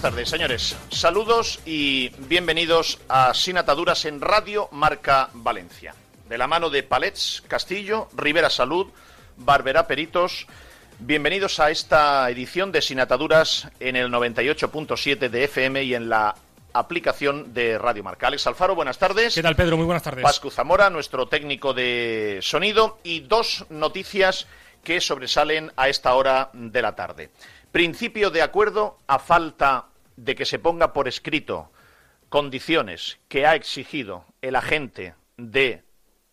Buenas tardes, señores. Saludos y bienvenidos a Sin Ataduras en Radio Marca Valencia. De la mano de Palets Castillo, Rivera Salud, Barbera Peritos. Bienvenidos a esta edición de Sin Ataduras en el 98.7 de FM y en la aplicación de Radio Marca. Alex Alfaro, buenas tardes. ¿Qué tal, Pedro? Muy buenas tardes. Pascu Zamora, nuestro técnico de sonido, y dos noticias que sobresalen a esta hora de la tarde. Principio de acuerdo a falta de que se ponga por escrito condiciones que ha exigido el agente de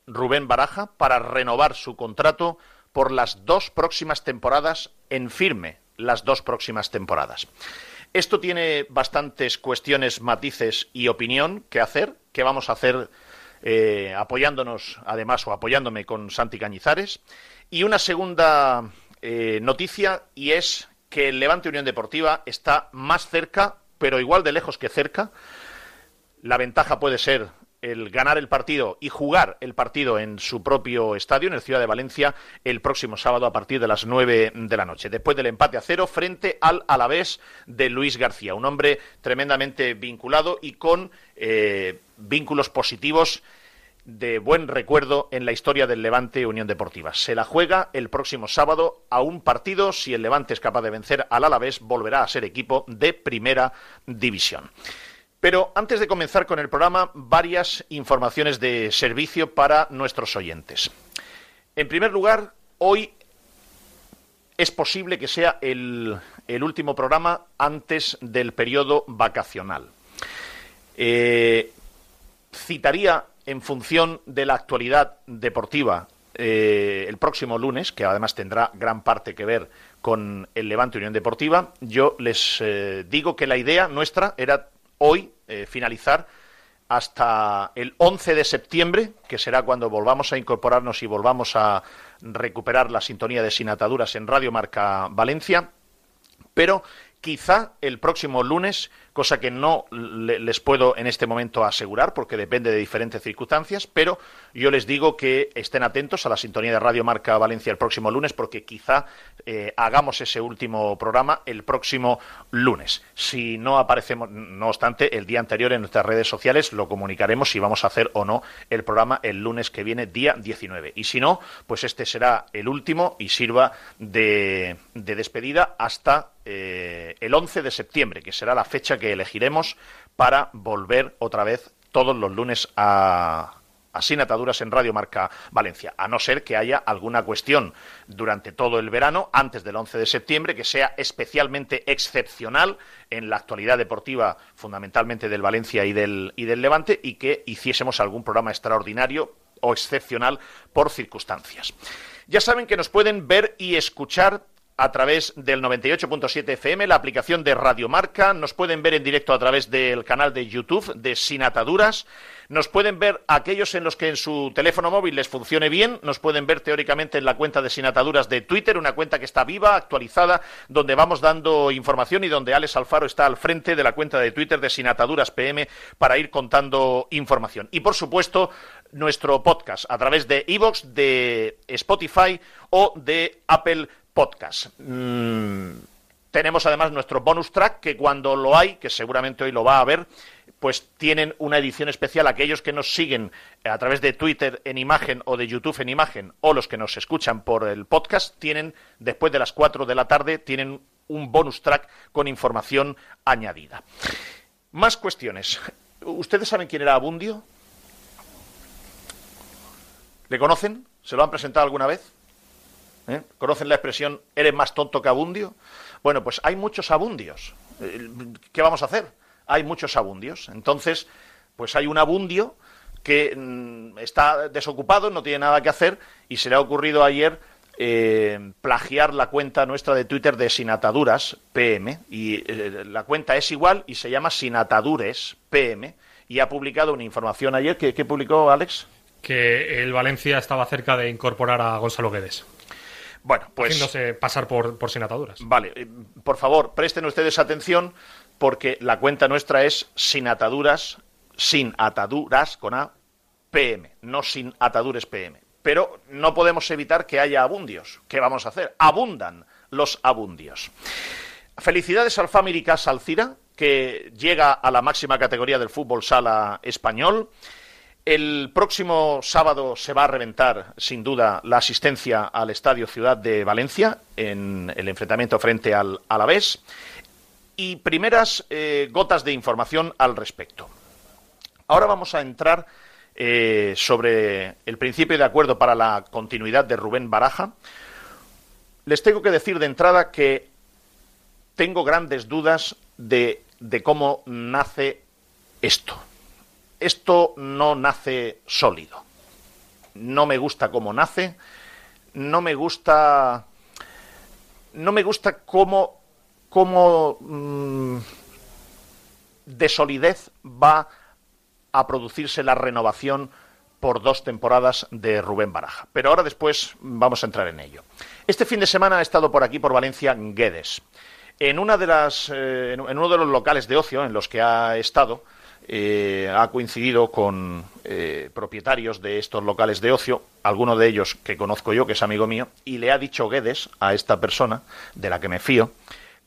Rubén Baraja para renovar su contrato por las dos próximas temporadas en firme, las dos próximas temporadas. Esto tiene bastantes cuestiones, matices y opinión que hacer, que vamos a hacer eh, apoyándonos, además, o apoyándome con Santi Cañizares. Y una segunda eh, noticia, y es que el Levante Unión Deportiva está más cerca, pero igual de lejos que cerca. La ventaja puede ser el ganar el partido y jugar el partido en su propio estadio, en el Ciudad de Valencia, el próximo sábado a partir de las nueve de la noche. Después del empate a cero frente al Alavés de Luis García, un hombre tremendamente vinculado y con eh, vínculos positivos de buen recuerdo en la historia del Levante Unión Deportiva. Se la juega el próximo sábado a un partido. Si el Levante es capaz de vencer al Alavés, volverá a ser equipo de primera división. Pero antes de comenzar con el programa, varias informaciones de servicio para nuestros oyentes. En primer lugar, hoy es posible que sea el, último programa antes del periodo vacacional. Eh, citaría en función de la actualidad deportiva eh, el próximo lunes, que además tendrá gran parte que ver con el Levante Unión Deportiva, yo les eh, digo que la idea nuestra era hoy eh, finalizar hasta el 11 de septiembre, que será cuando volvamos a incorporarnos y volvamos a recuperar la sintonía de Sinataduras en Radio Marca Valencia, pero quizá el próximo lunes cosa que no les puedo en este momento asegurar porque depende de diferentes circunstancias, pero yo les digo que estén atentos a la sintonía de Radio Marca Valencia el próximo lunes porque quizá eh, hagamos ese último programa el próximo lunes. Si no aparecemos, no obstante, el día anterior en nuestras redes sociales lo comunicaremos si vamos a hacer o no el programa el lunes que viene, día 19. Y si no, pues este será el último y sirva de, despedida hasta eh, el 11 de septiembre, que será la fecha que elegiremos para volver otra vez todos los lunes a, sin ataduras en Radio Marca Valencia, a no ser que haya alguna cuestión durante todo el verano, antes del 11 de septiembre, que sea especialmente excepcional en la actualidad deportiva, fundamentalmente del Valencia y del, y del Levante, y que hiciésemos algún programa extraordinario o excepcional por circunstancias. Ya saben que nos pueden ver y escuchar a través del 98.7 FM, la aplicación de Radiomarca. Nos pueden ver en directo a través del canal de YouTube de Sin Ataduras. Nos pueden ver aquellos en los que en su teléfono móvil les funcione bien. Nos pueden ver teóricamente en la cuenta de Sin Ataduras de Twitter, una cuenta que está viva, actualizada, donde vamos dando información y donde Alex Alfaro está al frente de la cuenta de Twitter de Sin Ataduras PM para ir contando información. Y por supuesto, nuestro podcast a través de Evox, de Spotify o de Apple podcast. Mm, tenemos además nuestro bonus track, que cuando lo hay, que seguramente hoy lo va a ver, pues tienen una edición especial. Aquellos que nos siguen a través de Twitter en imagen o de YouTube en imagen, o los que nos escuchan por el podcast, tienen, después de las 4 de la tarde, tienen un bonus track con información añadida. Más cuestiones. ¿Ustedes saben quién era Abundio? ¿Le conocen? ¿Se lo han presentado alguna vez? ¿Eh? ¿Conocen la expresión eres más tonto que abundio? Bueno, pues hay muchos abundios. Eh, ¿Qué vamos a hacer? Hay muchos abundios. Entonces, pues hay un abundio que mm, está desocupado, no tiene nada que hacer y se le ha ocurrido ayer eh, plagiar la cuenta nuestra de Twitter de Sinataduras PM y eh, la cuenta es igual y se llama Sinatadures PM y ha publicado una información ayer que, publicó Alex que el Valencia estaba cerca de incorporar a Gonzalo Guedes. Bueno, pues. Haciéndose pasar por, por sin ataduras. Vale, eh, por favor, presten ustedes atención porque la cuenta nuestra es sin ataduras, sin ataduras con A, PM, no sin atadures PM pero no podemos evitar que haya abundios. ¿Qué vamos a hacer? Abundan los abundios. Felicidades al Family Casa Alcira, que llega a la máxima categoría del fútbol sala español. El próximo sábado se va a reventar, sin duda, la asistencia al Estadio Ciudad de Valencia en el enfrentamiento frente al Alavés. Y primeras eh, gotas de información al respecto. Ahora vamos a entrar eh, sobre el principio de acuerdo para la continuidad de Rubén Baraja, les tengo que decir de entrada que tengo grandes dudas de, de cómo nace esto. Esto no nace sólido. No me gusta cómo nace, no me gusta no me gusta cómo, cómo mm, de solidez va a producirse la renovación por dos temporadas de Rubén Baraja. Pero ahora después vamos a entrar en ello. Este fin de semana ha estado por aquí, por Valencia, Guedes. En, una de las, eh, en uno de los locales de ocio en los que ha estado, eh, ha coincidido con eh, propietarios de estos locales de ocio, alguno de ellos que conozco yo, que es amigo mío, y le ha dicho Guedes a esta persona, de la que me fío,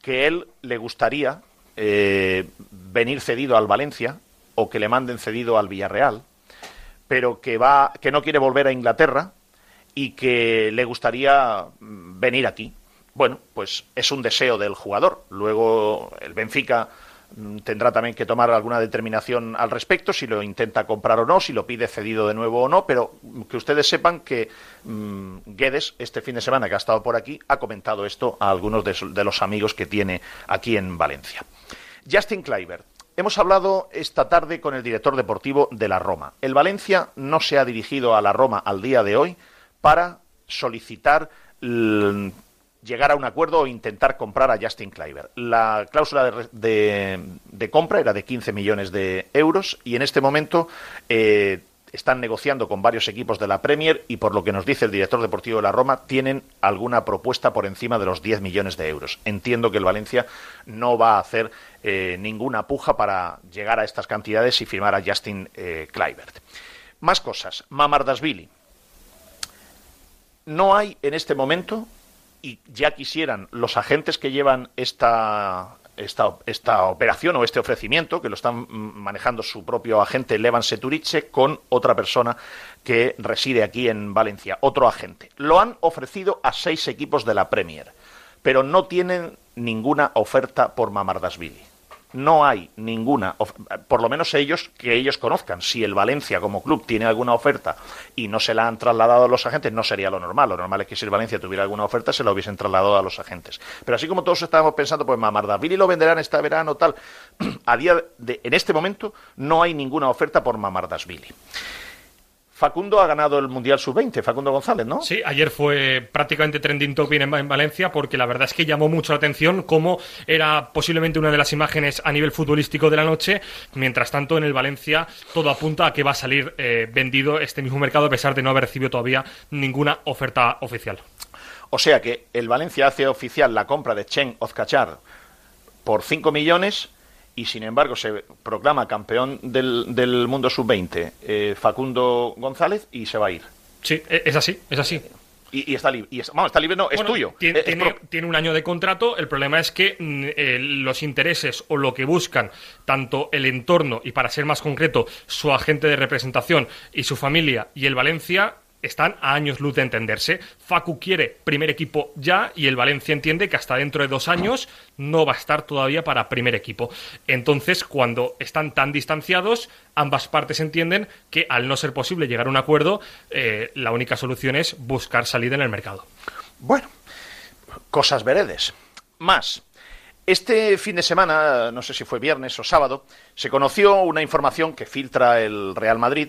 que él le gustaría venir cedido al Valencia o que le manden cedido al Villarreal, pero que va, que no quiere volver a Inglaterra y que le gustaría mm, venir aquí. Bueno, pues es un deseo del jugador. Luego el Benfica tendrá también que tomar alguna determinación al respecto, si lo intenta comprar o no, si lo pide cedido de nuevo o no, pero que ustedes sepan que mm, Guedes, este fin de semana que ha estado por aquí, ha comentado esto a algunos de, los amigos que tiene aquí en Valencia. Justin Kluivert, Hemos hablado esta tarde con el director deportivo de la Roma. El Valencia no se ha dirigido a la Roma al día de hoy para solicitar llegar a un acuerdo o intentar comprar a Justin Kluivert. La cláusula de, compra era de 15 millones de euros y en este momento eh, están negociando con varios equipos de la Premier y por lo que nos dice el director deportivo de la Roma, tienen alguna propuesta por encima de los 10 millones de euros. Entiendo que el Valencia no va a hacer eh, ninguna puja para llegar a estas cantidades y firmar a Justin eh. Más cosas. Mamardasvili. No hay en este momento, y ya quisieran los agentes que llevan esta, esta, esta, operación o este ofrecimiento, que lo están manejando su propio agente Levan Seturice, con otra persona que reside aquí en Valencia, otro agente. Lo han ofrecido a seis equipos de la Premier, pero no tienen ninguna oferta por Mamardasvili no hay ninguna, por lo menos ellos, que ellos conozcan. Si el Valencia como club tiene alguna oferta y no se la han trasladado a los agentes, no sería lo normal. Lo normal es que si el Valencia tuviera alguna oferta, se la hubiesen trasladado a los agentes. Pero así como todos estábamos pensando, pues Mamardavili lo venderán este verano, tal. A día de, en este momento, no hay ninguna oferta por Mamardasvili. Facundo ha ganado el Mundial Sub-20, Facundo González, ¿no? Sí, ayer fue prácticamente trending topic en, Valencia porque la verdad es que llamó mucho la atención cómo era posiblemente una de las imágenes a nivel futbolístico de la noche. Mientras tanto, en el Valencia todo apunta a que va a salir eh, vendido este mismo mercado a pesar de no haber recibido todavía ninguna oferta oficial. O sea que el Valencia hace oficial la compra de Chen Ozcachar por 5 millones y sin embargo se proclama campeón del, del mundo sub-20 eh, Facundo González y se va a ir. Sí, e, es así, es así. Y, está libre. Y está libre, no, es tuyo. Tiene, tiene, un año de contrato. El problema es que mm, eh, los intereses o lo que buscan tanto el entorno y, para ser más concreto, su agente de representación y su familia y el Valencia están a años luz de entenderse. Facu quiere primer equipo ya y el Valencia entiende que hasta dentro de dos años no va a estar todavía para primer equipo. Entonces, cuando están tan distanciados, ambas partes entienden que al no ser posible llegar a un acuerdo, eh, la única solución es buscar salida en el mercado. Bueno, cosas veredes. Más. Este fin de semana, no sé si fue viernes o sábado, se conoció una información que filtra el Real Madrid,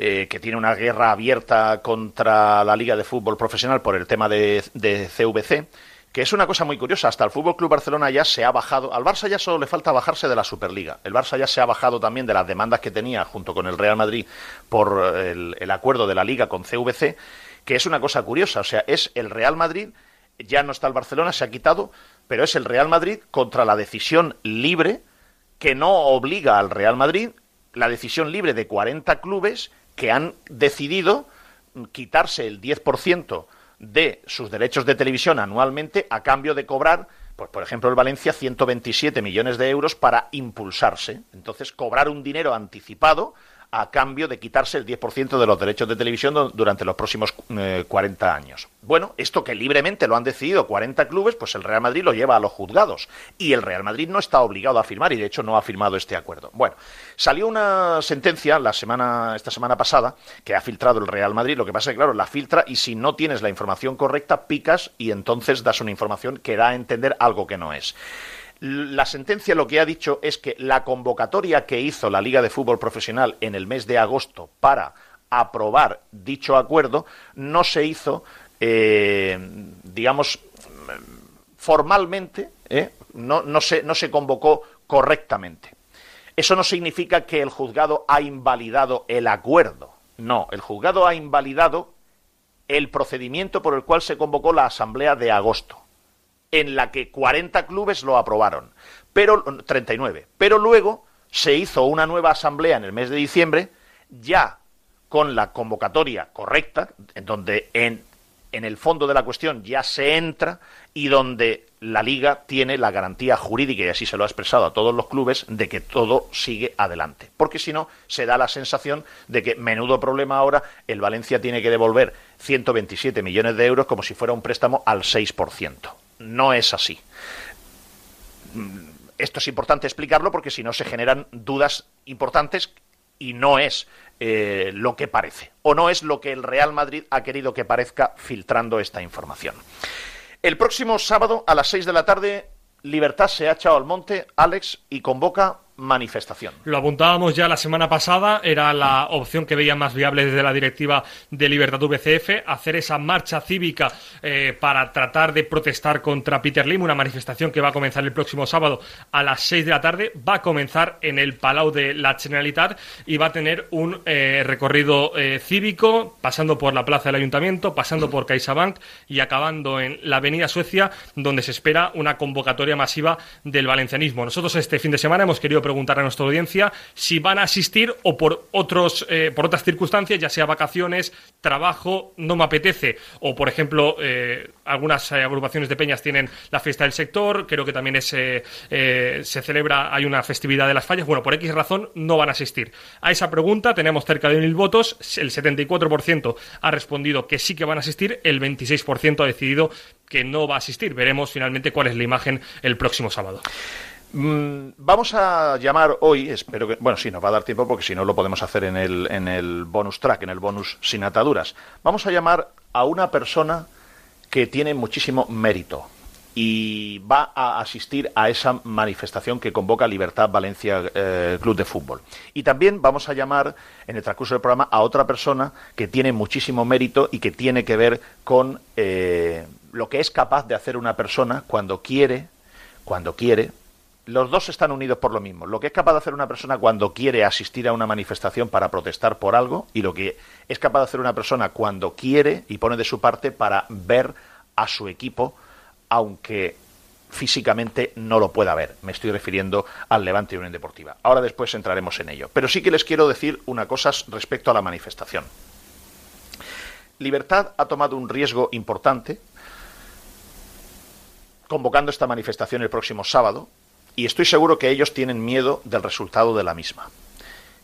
eh, que tiene una guerra abierta contra la Liga de Fútbol Profesional por el tema de, de CVC, que es una cosa muy curiosa. Hasta el Fútbol Club Barcelona ya se ha bajado. Al Barça ya solo le falta bajarse de la Superliga. El Barça ya se ha bajado también de las demandas que tenía junto con el Real Madrid por el, el acuerdo de la Liga con CVC, que es una cosa curiosa. O sea, es el Real Madrid, ya no está el Barcelona, se ha quitado, pero es el Real Madrid contra la decisión libre que no obliga al Real Madrid, la decisión libre de 40 clubes que han decidido quitarse el 10% de sus derechos de televisión anualmente a cambio de cobrar, pues por ejemplo el Valencia, 127 millones de euros para impulsarse. Entonces, cobrar un dinero anticipado a cambio de quitarse el 10% de los derechos de televisión durante los próximos eh, 40 años. Bueno, esto que libremente lo han decidido 40 clubes, pues el Real Madrid lo lleva a los juzgados y el Real Madrid no está obligado a firmar y de hecho no ha firmado este acuerdo. Bueno, salió una sentencia la semana esta semana pasada que ha filtrado el Real Madrid, lo que pasa es que claro, la filtra y si no tienes la información correcta picas y entonces das una información que da a entender algo que no es. La sentencia lo que ha dicho es que la convocatoria que hizo la Liga de Fútbol Profesional en el mes de agosto para aprobar dicho acuerdo no se hizo, eh, digamos, formalmente, ¿eh? no, no, se, no se convocó correctamente. Eso no significa que el juzgado ha invalidado el acuerdo. No, el juzgado ha invalidado el procedimiento por el cual se convocó la asamblea de agosto en la que 40 clubes lo aprobaron, pero 39. Pero luego se hizo una nueva asamblea en el mes de diciembre, ya con la convocatoria correcta, en donde en, en el fondo de la cuestión ya se entra y donde la liga tiene la garantía jurídica, y así se lo ha expresado a todos los clubes, de que todo sigue adelante. Porque si no, se da la sensación de que, menudo problema ahora, el Valencia tiene que devolver 127 millones de euros como si fuera un préstamo al 6% no es así. Esto es importante explicarlo porque si no se generan dudas importantes y no es eh, lo que parece, o no es lo que el Real Madrid ha querido que parezca filtrando esta información. El próximo sábado a las 6 de la tarde, Libertad se ha echado al monte, Alex, y convoca manifestación. Lo apuntábamos ya la semana pasada, era la opción que veía más viable desde la directiva de Libertad VCF, hacer esa marcha cívica eh, para tratar de protestar contra Peter Lim, una manifestación que va a comenzar el próximo sábado a las 6 de la tarde, va a comenzar en el Palau de la Generalitat y va a tener un eh, recorrido eh, cívico, pasando por la plaza del Ayuntamiento, pasando por CaixaBank y acabando en la Avenida Suecia, donde se espera una convocatoria masiva del valencianismo. Nosotros este fin de semana hemos querido preguntar a nuestra audiencia si van a asistir o por otros eh, por otras circunstancias, ya sea vacaciones, trabajo, no me apetece, o por ejemplo, eh, algunas eh, agrupaciones de peñas tienen la fiesta del sector, creo que también es, se celebra, hay una festividad de las fallas, bueno, por X razón no van a asistir. A esa pregunta tenemos cerca de mil votos, el 74% ha respondido que sí que van a asistir, el 26% ha decidido que no va a asistir. Veremos finalmente cuál es la imagen el próximo sábado. Mm, vamos a llamar hoy, espero que, bueno, sí, nos va a dar tiempo porque si no lo podemos hacer en el, en el bonus track, en el bonus sin ataduras. Vamos a llamar a una persona que tiene muchísimo mérito y va a asistir a esa manifestación que convoca Libertad Valencia eh, Club de Fútbol. Y también vamos a llamar en el transcurso del programa a otra persona que tiene muchísimo mérito y que tiene que ver con eh, lo que es capaz de hacer una persona cuando quiere, cuando quiere, los dos están unidos por lo mismo. Lo que es capaz de hacer una persona cuando quiere asistir a una manifestación para protestar por algo y lo que es capaz de hacer una persona cuando quiere y pone de su parte para ver a su equipo, aunque físicamente no lo pueda ver. Me estoy refiriendo al Levante Unión Deportiva. Ahora después entraremos en ello. Pero sí que les quiero decir una cosa respecto a la manifestación. Libertad ha tomado un riesgo importante convocando esta manifestación el próximo sábado, y estoy seguro que ellos tienen miedo del resultado de la misma.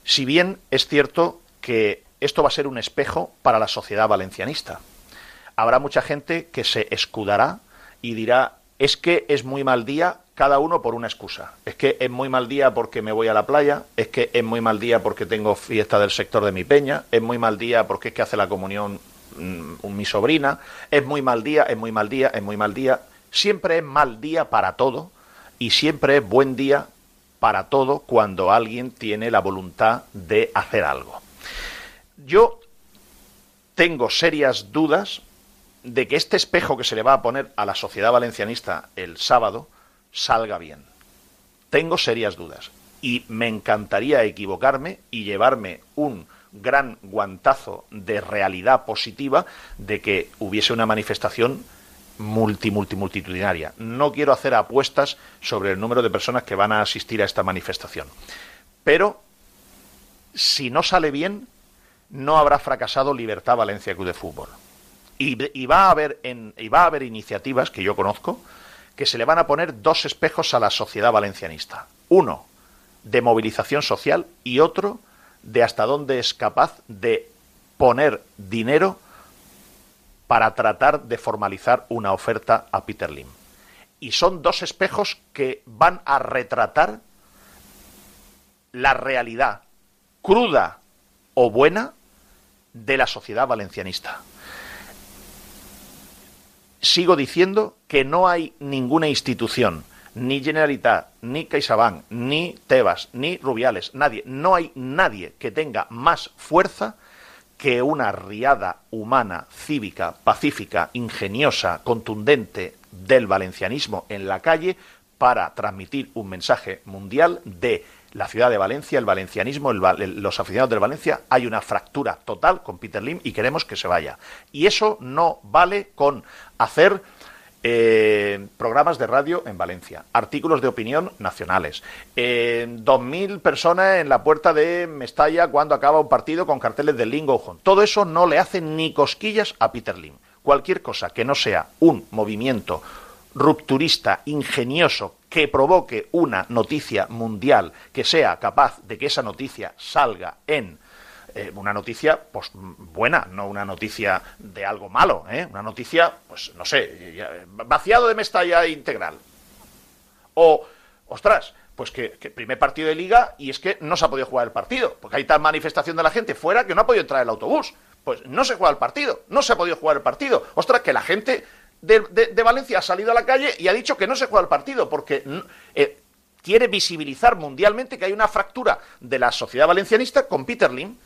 Si bien es cierto que esto va a ser un espejo para la sociedad valencianista, habrá mucha gente que se escudará y dirá es que es muy mal día cada uno por una excusa. Es que es muy mal día porque me voy a la playa, es que es muy mal día porque tengo fiesta del sector de mi peña, es muy mal día porque es que hace la comunión mmm, mi sobrina, es muy mal día, es muy mal día, es muy mal día. Siempre es mal día para todo Y siempre es buen día para todo cuando alguien tiene la voluntad de hacer algo. Yo tengo serias dudas de que este espejo que se le va a poner a la sociedad valencianista el sábado salga bien. Tengo serias dudas y me encantaría equivocarme y llevarme un gran guantazo de realidad positiva de que hubiese una manifestación multi, multi, multitudinaria. No quiero hacer apuestas sobre el número de personas que van a asistir a esta manifestación. Pero, si no sale bien, no habrá fracasado Libertad Valencia Club de Fútbol. Y, va a haber en, y va a haber iniciativas que yo conozco que se le van a poner dos espejos a la sociedad valencianista. Uno de movilización social y otro de hasta dónde es capaz de poner dinero para tratar de formalizar una oferta a Peter Lim. Y son dos espejos que van a retratar la realidad cruda o buena de la sociedad valencianista. Sigo diciendo que no hay ninguna institución, ni Generalitat, ni CaixaBank, ni Tebas, ni Rubiales, nadie, no hay nadie que tenga más fuerza que una riada humana, cívica, pacífica, ingeniosa, contundente del valencianismo en la calle para transmitir un mensaje mundial de la ciudad de Valencia, el valencianismo, los aficionados del Valencia, hay una fractura total con Peter Lim y queremos que se vaya. Y eso no vale con hacer programas de radio en Valencia, artículos de opinión nacionales, eh, 2.000 personas en la puerta de Mestalla cuando acaba un partido con carteles de Lingo Todo eso no le hace ni cosquillas a Peter Lim. Cualquier cosa que no sea un movimiento rupturista, ingenioso, que provoque una noticia mundial, que sea capaz de que esa noticia salga en eh, una noticia pues buena, no una noticia de algo malo, ¿eh? una noticia, pues no sé, vaciado de Mestalla integral. O, ostras, pues que, primer partido de liga y es que no se ha podido jugar el partido, porque hay tal manifestación de la gente fuera que no ha podido entrar el autobús. Pues no se juega el partido, no se ha podido jugar el partido. Ostras, que la gente de, Valencia ha salido a la calle y ha dicho que no se juega el partido, porque eh, quiere visibilizar mundialmente que hay una fractura de la sociedad valencianista con Peter Lim.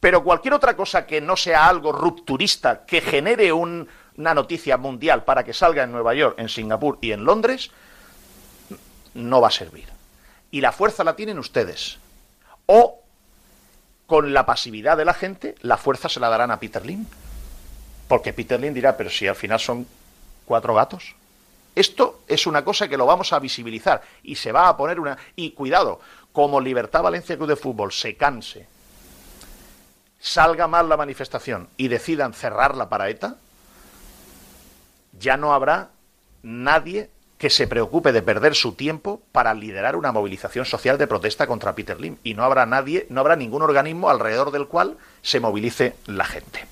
Pero cualquier otra cosa que no sea algo rupturista, que genere una noticia mundial para que salga en Nueva York, en Singapur y en Londres, no va a servir. Y la fuerza la tienen ustedes. O con la pasividad de la gente, la fuerza se la darán a Peter Lim. Porque Peter Lynn dirá, pero si al final son cuatro gatos. Esto es una cosa que lo vamos a visibilizar y se va a poner una... Y cuidado, como Libertad Valencia Club de Fútbol se canse, salga mal la manifestación y decidan cerrarla para ETA, ya no habrá nadie que se preocupe de perder su tiempo para liderar una movilización social de protesta contra Peter Lim. Y no habrá nadie, no habrá ningún organismo alrededor del cual se movilice la gente.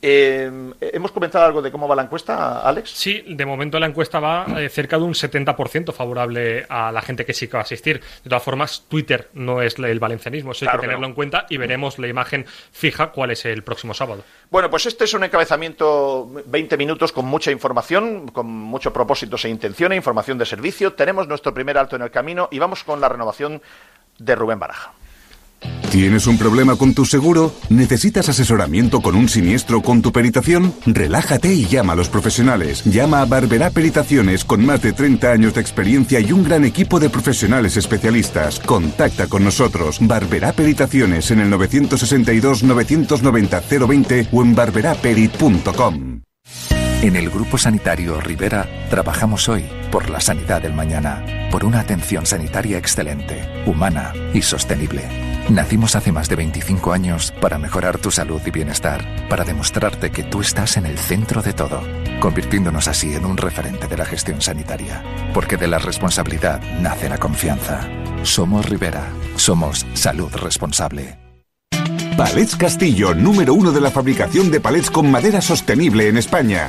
Eh, ¿Hemos comentado algo de cómo va la encuesta, Alex? Sí, de momento la encuesta va eh, cerca de un 70% favorable a la gente que sí que va a asistir. De todas formas, Twitter no es el valencianismo, eso hay que tenerlo en cuenta y veremos la imagen fija cuál es el próximo sábado. Bueno, pues este es un encabezamiento 20 minutos con mucha información, con muchos propósitos e intenciones, información de servicio. Tenemos nuestro primer alto en el camino y vamos con la renovación de Rubén Baraja. ¿Tienes un problema con tu seguro? ¿Necesitas asesoramiento con un siniestro con tu peritación? Relájate y llama a los profesionales. Llama a Barberá Peritaciones con más de 30 años de experiencia y un gran equipo de profesionales especialistas. Contacta con nosotros. Barberá Peritaciones en el 962 990 020 o en barberaperit.com. En el Grupo Sanitario Rivera trabajamos hoy por la sanidad del mañana, por una atención sanitaria excelente, humana y sostenible. Nacimos hace más de 25 años para mejorar tu salud y bienestar, para demostrarte que tú estás en el centro de todo, convirtiéndonos así en un referente de la gestión sanitaria. Porque de la responsabilidad nace la confianza. Somos Rivera, somos salud responsable. Palets Castillo, número uno de la fabricación de palets con madera sostenible en España.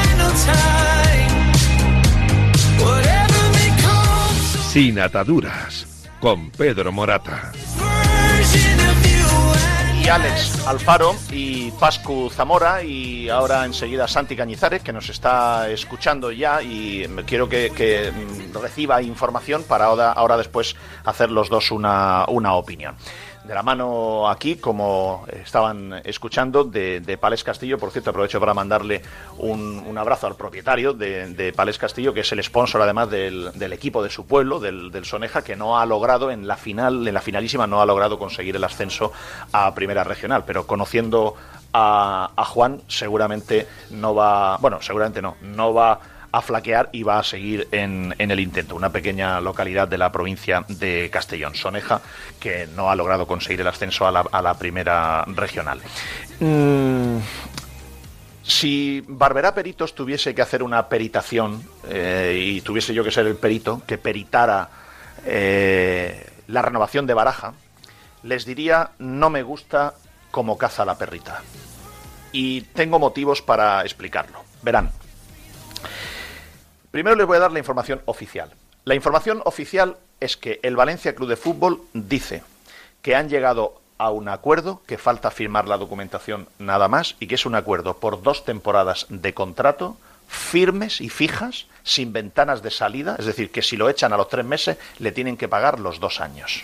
Sin ataduras, con Pedro Morata. Y Alex Alfaro y Pascu Zamora y ahora enseguida Santi Cañizares que nos está escuchando ya y quiero que, reciba información para ahora, ahora después hacer los dos una, una opinión de la mano aquí, como estaban escuchando, de, de Castillo. Por cierto, aprovecho para mandarle un, abrazo al propietario de, de, Castillo, que es el sponsor además del, equipo de su pueblo, del, Soneja, que no ha logrado en la final, en la finalísima, no ha logrado conseguir el ascenso a Primera Regional. Pero conociendo a, a Juan, seguramente no va, bueno, seguramente no, no va a flaquear y va a seguir en, el intento. Una pequeña localidad de la provincia de Castellón, Soneja, que no ha logrado conseguir el ascenso a la, primera regional. Mm, si Barberá Peritos tuviese que hacer una peritación eh, y tuviese yo que ser el perito que peritara eh, la renovación de Baraja, les diría no me gusta como caza la perrita. Y tengo motivos para explicarlo. Verán, Primero les voy a dar la información oficial. La información oficial es que el Valencia Club de Fútbol dice que han llegado a un acuerdo, que falta firmar la documentación nada más, y que es un acuerdo por dos temporadas de contrato firmes y fijas, sin ventanas de salida, es decir, que si lo echan a los tres meses le tienen que pagar los dos años.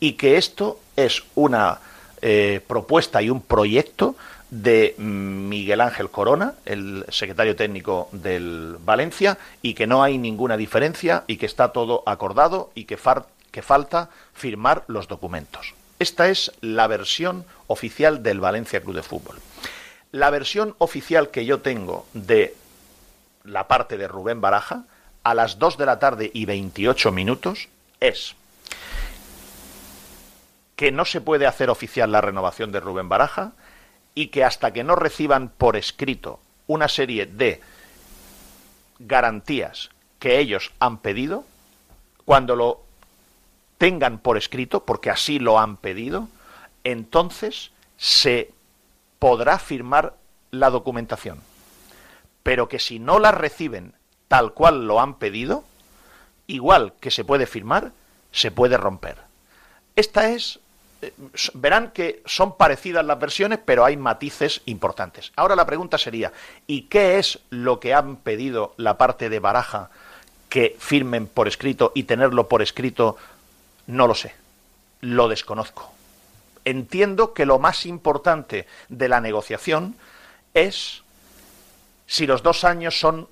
Y que esto es una eh, propuesta y un proyecto de Miguel Ángel Corona, el secretario técnico del Valencia, y que no hay ninguna diferencia y que está todo acordado y que, que falta firmar los documentos. Esta es la versión oficial del Valencia Club de Fútbol. La versión oficial que yo tengo de la parte de Rubén Baraja, a las 2 de la tarde y 28 minutos, es que no se puede hacer oficial la renovación de Rubén Baraja, y que hasta que no reciban por escrito una serie de garantías que ellos han pedido, cuando lo tengan por escrito, porque así lo han pedido, entonces se podrá firmar la documentación. Pero que si no la reciben tal cual lo han pedido, igual que se puede firmar, se puede romper. Esta es verán que son parecidas las versiones, pero hay matices importantes. Ahora la pregunta sería, ¿y qué es lo que han pedido la parte de Baraja que firmen por escrito y tenerlo por escrito? No lo sé, lo desconozco. Entiendo que lo más importante de la negociación es si los dos años son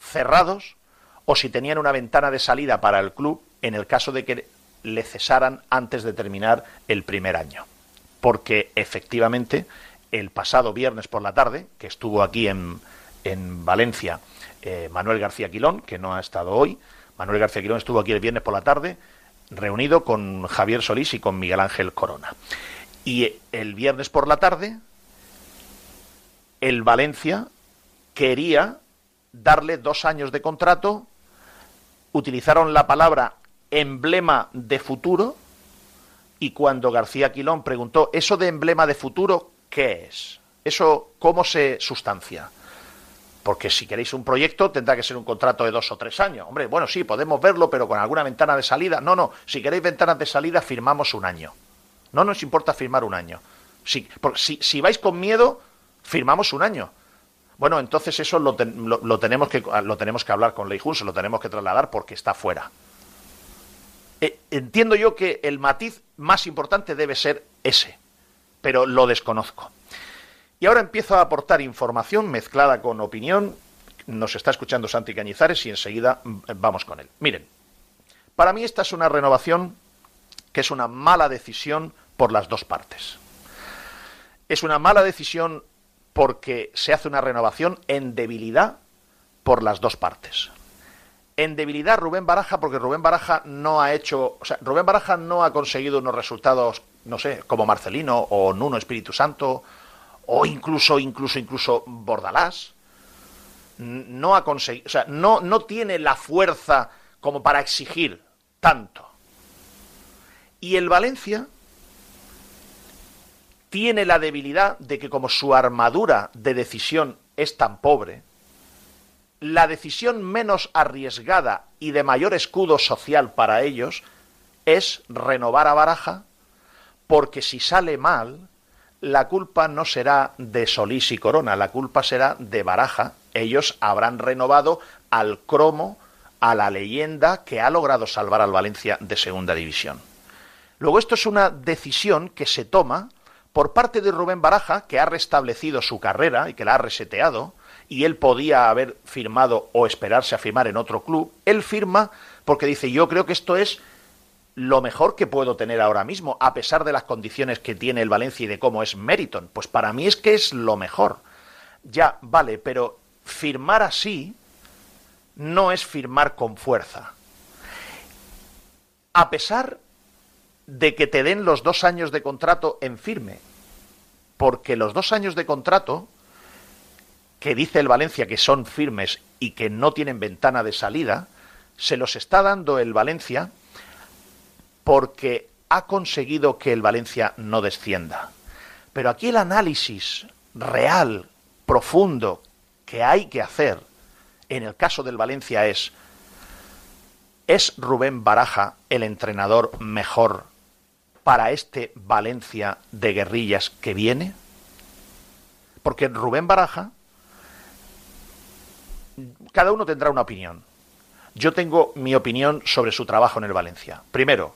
cerrados o si tenían una ventana de salida para el club en el caso de que le cesaran antes de terminar el primer año. Porque efectivamente, el pasado viernes por la tarde, que estuvo aquí en, en Valencia eh, Manuel García Quilón, que no ha estado hoy, Manuel García Quilón estuvo aquí el viernes por la tarde, reunido con Javier Solís y con Miguel Ángel Corona. Y el viernes por la tarde, el Valencia quería darle dos años de contrato, utilizaron la palabra emblema de futuro y cuando García Quilón preguntó, ¿eso de emblema de futuro qué es? ¿Eso cómo se sustancia? Porque si queréis un proyecto tendrá que ser un contrato de dos o tres años. Hombre, bueno, sí, podemos verlo, pero con alguna ventana de salida. No, no, si queréis ventanas de salida, firmamos un año. No nos importa firmar un año. Si, si, si vais con miedo, firmamos un año. Bueno, entonces eso lo, lo, tenemos, que, lo tenemos que hablar con Ley se lo tenemos que trasladar porque está fuera. Eh, entiendo yo que el matiz más importante debe ser ese, pero lo desconozco. Y ahora empiezo a aportar información mezclada con opinión. Nos está escuchando Santi Cañizares y enseguida mm, vamos con él. Miren, para mí esta es una renovación que es una mala decisión por las dos partes. Es una mala decisión porque se hace una renovación en debilidad por las dos partes en debilidad Rubén Baraja porque Rubén Baraja no ha hecho, o sea, Rubén Baraja no ha conseguido unos resultados, no sé, como Marcelino o Nuno Espíritu Santo o incluso incluso incluso Bordalás. no ha conseguido, o sea, no, no tiene la fuerza como para exigir tanto. Y el Valencia tiene la debilidad de que como su armadura de decisión es tan pobre, la decisión menos arriesgada y de mayor escudo social para ellos es renovar a Baraja, porque si sale mal, la culpa no será de Solís y Corona, la culpa será de Baraja. Ellos habrán renovado al cromo, a la leyenda que ha logrado salvar al Valencia de segunda división. Luego esto es una decisión que se toma por parte de Rubén Baraja, que ha restablecido su carrera y que la ha reseteado, y él podía haber firmado o esperarse a firmar en otro club, él firma porque dice, yo creo que esto es lo mejor que puedo tener ahora mismo, a pesar de las condiciones que tiene el Valencia y de cómo es Meriton. Pues para mí es que es lo mejor. Ya, vale, pero firmar así no es firmar con fuerza. A pesar de que te den los dos años de contrato en firme, porque los dos años de contrato que dice el Valencia que son firmes y que no tienen ventana de salida, se los está dando el Valencia porque ha conseguido que el Valencia no descienda. Pero aquí el análisis real, profundo, que hay que hacer en el caso del Valencia es, ¿es Rubén Baraja el entrenador mejor para este Valencia de guerrillas que viene? Porque Rubén Baraja, cada uno tendrá una opinión. Yo tengo mi opinión sobre su trabajo en el Valencia. Primero,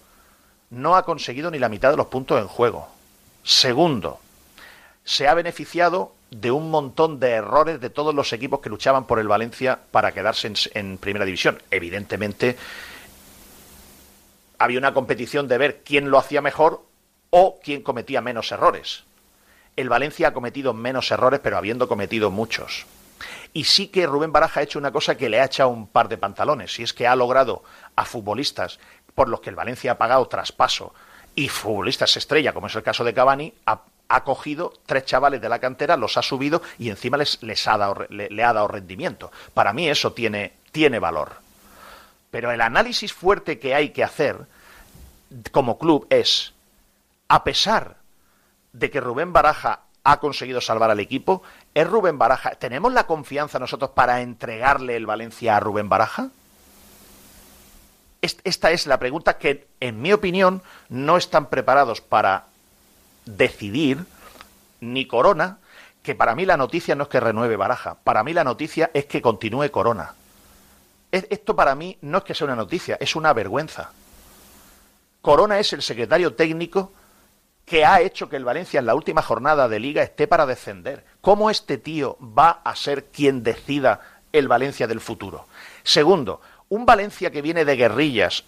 no ha conseguido ni la mitad de los puntos en juego. Segundo, se ha beneficiado de un montón de errores de todos los equipos que luchaban por el Valencia para quedarse en, primera división. Evidentemente, había una competición de ver quién lo hacía mejor o quién cometía menos errores. El Valencia ha cometido menos errores, pero habiendo cometido muchos. Y sí que Rubén Baraja ha hecho una cosa que le ha echado un par de pantalones, y es que ha logrado a futbolistas por los que el Valencia ha pagado traspaso y futbolistas estrella, como es el caso de Cavani, ha, cogido tres chavales de la cantera, los ha subido y encima les, les ha dado, le, ha dado rendimiento. Para mí eso tiene, tiene valor. Pero el análisis fuerte que hay que hacer como club es, a pesar de que Rubén Baraja ha conseguido salvar al equipo, ¿es Rubén Baraja? ¿Tenemos la confianza nosotros para entregarle el Valencia a Rubén Baraja? Esta es la pregunta que, en mi opinión, no están preparados para decidir ni Corona, que para mí la noticia no es que renueve Baraja, para mí la noticia es que continúe Corona. Esto para mí no es que sea una noticia, es una vergüenza. Corona es el secretario técnico que ha hecho que el Valencia en la última jornada de liga esté para descender. ¿Cómo este tío va a ser quien decida el Valencia del futuro? Segundo, un Valencia que viene de guerrillas,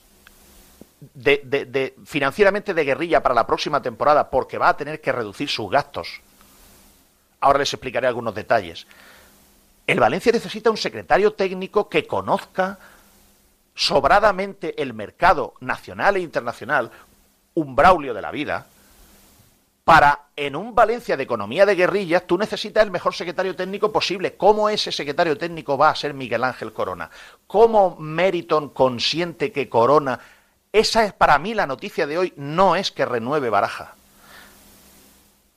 de, financieramente de guerrilla para la próxima temporada, porque va a tener que reducir sus gastos. Ahora les explicaré algunos detalles. El Valencia necesita un secretario técnico que conozca sobradamente el mercado nacional e internacional, un Braulio de la vida, para en un Valencia de economía de guerrillas tú necesitas el mejor secretario técnico posible. ¿Cómo ese secretario técnico va a ser Miguel Ángel Corona? ¿Cómo Meriton consiente que Corona... Esa es para mí la noticia de hoy, no es que renueve Baraja.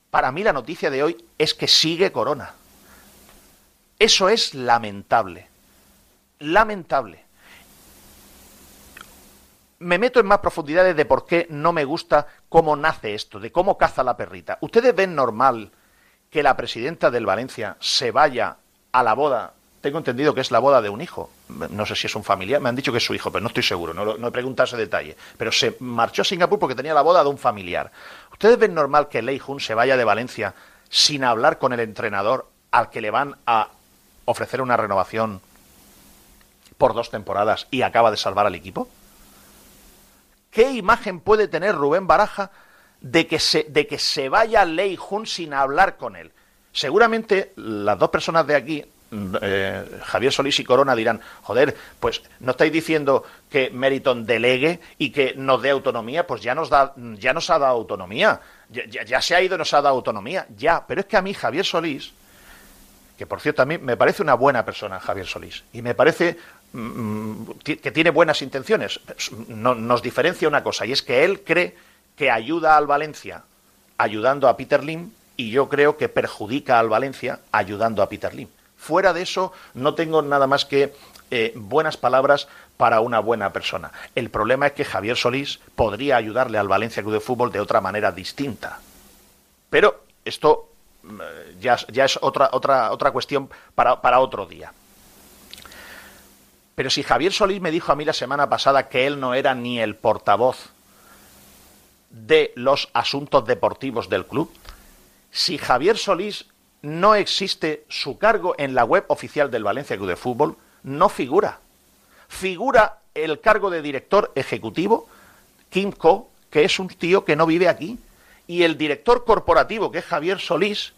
Para mí la noticia de hoy es que sigue Corona. Eso es lamentable. Lamentable me meto en más profundidades de por qué no me gusta cómo nace esto, de cómo caza la perrita. ¿Ustedes ven normal que la presidenta del Valencia se vaya a la boda? Tengo entendido que es la boda de un hijo. No sé si es un familiar. Me han dicho que es su hijo, pero no estoy seguro. No, he preguntado ese detalle. Pero se marchó a Singapur porque tenía la boda de un familiar. ¿Ustedes ven normal que Lei Jun se vaya de Valencia sin hablar con el entrenador al que le van a ofrecer una renovación por dos temporadas y acaba de salvar al equipo? ¿Qué imagen puede tener Rubén Baraja de que se, de que se vaya Lei Jun sin hablar con él? Seguramente las dos personas de aquí, eh, Javier Solís y Corona, dirán, joder, pues no estáis diciendo que Meriton delegue y que nos dé autonomía, pues ya nos, da, ya nos ha dado autonomía, ya, ya se ha ido nos ha dado autonomía, ya, pero es que a mí Javier Solís que por cierto a mí me parece una buena persona Javier Solís, y me parece que tiene buenas intenciones. nos diferencia una cosa, y es que él cree que ayuda al Valencia ayudando a Peter Lim, y yo creo que perjudica al Valencia ayudando a Peter Lim. Fuera de eso, no tengo nada más que eh, buenas palabras para una buena persona. El problema es que Javier Solís podría ayudarle al Valencia Club de Fútbol de otra manera distinta. Pero esto mm, ya, ya es otra, otra, otra cuestión para, para otro día. Pero si Javier Solís me dijo a mí la semana pasada que él no era ni el portavoz de los asuntos deportivos del club, si Javier Solís no existe su cargo en la web oficial del Valencia Club de Fútbol, no figura. Figura el cargo de director ejecutivo, Kim Co, que es un tío que no vive aquí, y el director corporativo, que es Javier Solís,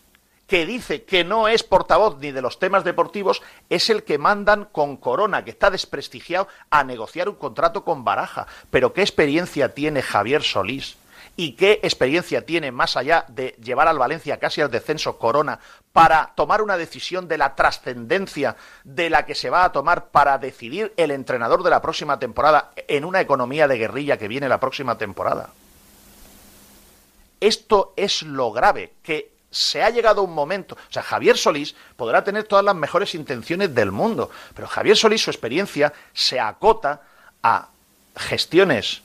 que dice que no es portavoz ni de los temas deportivos, es el que mandan con Corona, que está desprestigiado, a negociar un contrato con Baraja. Pero ¿qué experiencia tiene Javier Solís y qué experiencia tiene más allá de llevar al Valencia casi al descenso Corona para tomar una decisión de la trascendencia de la que se va a tomar para decidir el entrenador de la próxima temporada en una economía de guerrilla que viene la próxima temporada. Esto es lo grave, que se ha llegado un momento, o sea, Javier Solís podrá tener todas las mejores intenciones del mundo, pero Javier Solís su experiencia se acota a gestiones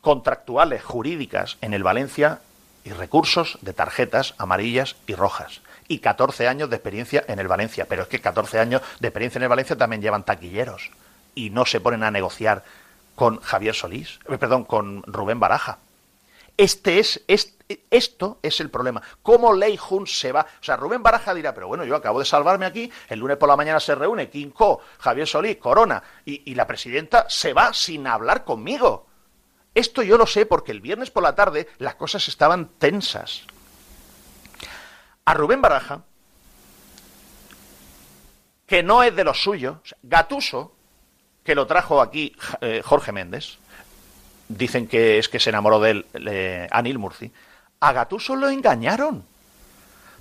contractuales jurídicas en el Valencia y recursos de tarjetas amarillas y rojas. Y 14 años de experiencia en el Valencia. Pero es que 14 años de experiencia en el Valencia también llevan taquilleros. Y no se ponen a negociar con Javier Solís, eh, perdón, con Rubén Baraja. Este es, esto es el problema. ¿Cómo Lei Jun se va? O sea, Rubén Baraja dirá, pero bueno, yo acabo de salvarme aquí, el lunes por la mañana se reúne Quinco, Javier Solís, Corona, y la presidenta se va sin hablar conmigo. Esto yo lo sé porque el viernes por la tarde las cosas estaban tensas. A Rubén Baraja, que no es de los suyos, Gatuso, que lo trajo aquí eh, Jorge Méndez, dicen que es que se enamoró de él Anil Murci, a Gatuso lo engañaron.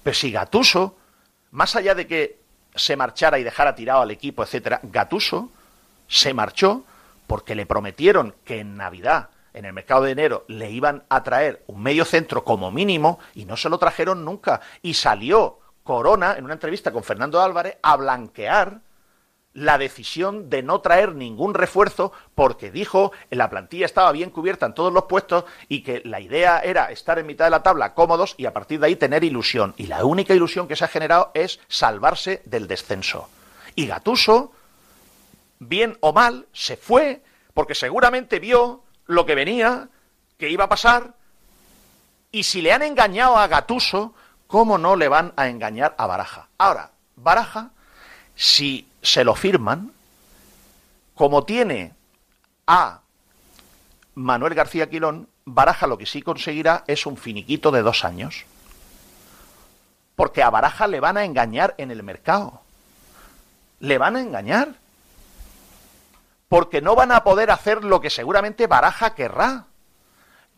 Pero si Gatuso, más allá de que se marchara y dejara tirado al equipo, etcétera, Gatuso se marchó porque le prometieron que en Navidad en el mercado de enero le iban a traer un medio centro como mínimo y no se lo trajeron nunca. Y salió Corona en una entrevista con Fernando Álvarez a blanquear la decisión de no traer ningún refuerzo porque dijo la plantilla estaba bien cubierta en todos los puestos y que la idea era estar en mitad de la tabla cómodos y a partir de ahí tener ilusión. Y la única ilusión que se ha generado es salvarse del descenso. Y Gatuso, bien o mal, se fue porque seguramente vio lo que venía, que iba a pasar, y si le han engañado a Gatuso, ¿cómo no le van a engañar a Baraja? Ahora, Baraja, si se lo firman, como tiene a Manuel García Quilón, Baraja lo que sí conseguirá es un finiquito de dos años. Porque a Baraja le van a engañar en el mercado. Le van a engañar porque no van a poder hacer lo que seguramente Baraja querrá.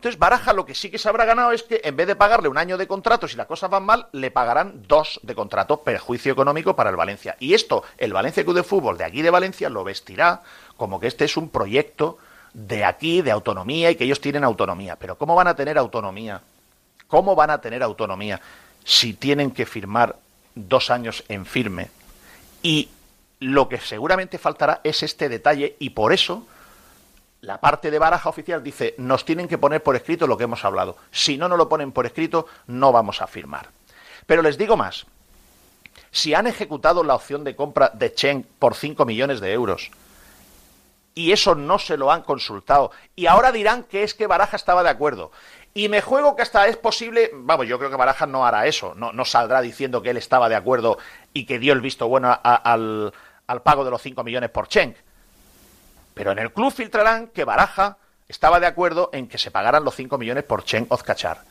Entonces Baraja lo que sí que se habrá ganado es que en vez de pagarle un año de contrato, si las cosas van mal, le pagarán dos de contrato, perjuicio económico para el Valencia. Y esto, el Valencia Club de Fútbol de aquí de Valencia lo vestirá como que este es un proyecto de aquí, de autonomía, y que ellos tienen autonomía. Pero ¿cómo van a tener autonomía? ¿Cómo van a tener autonomía si tienen que firmar dos años en firme y lo que seguramente faltará es este detalle y por eso la parte de baraja oficial dice, nos tienen que poner por escrito lo que hemos hablado. Si no nos lo ponen por escrito, no vamos a firmar. Pero les digo más, si han ejecutado la opción de compra de Cheng por 5 millones de euros y eso no se lo han consultado y ahora dirán que es que Baraja estaba de acuerdo y me juego que hasta es posible, vamos, yo creo que Baraja no hará eso, no, saldrá diciendo que él estaba de acuerdo y que dio el visto bueno al, al pago de los 5 millones por Cheng. Pero en el club filtrarán que Baraja estaba de acuerdo en que se pagaran los 5 millones por Cheng Ozcachar.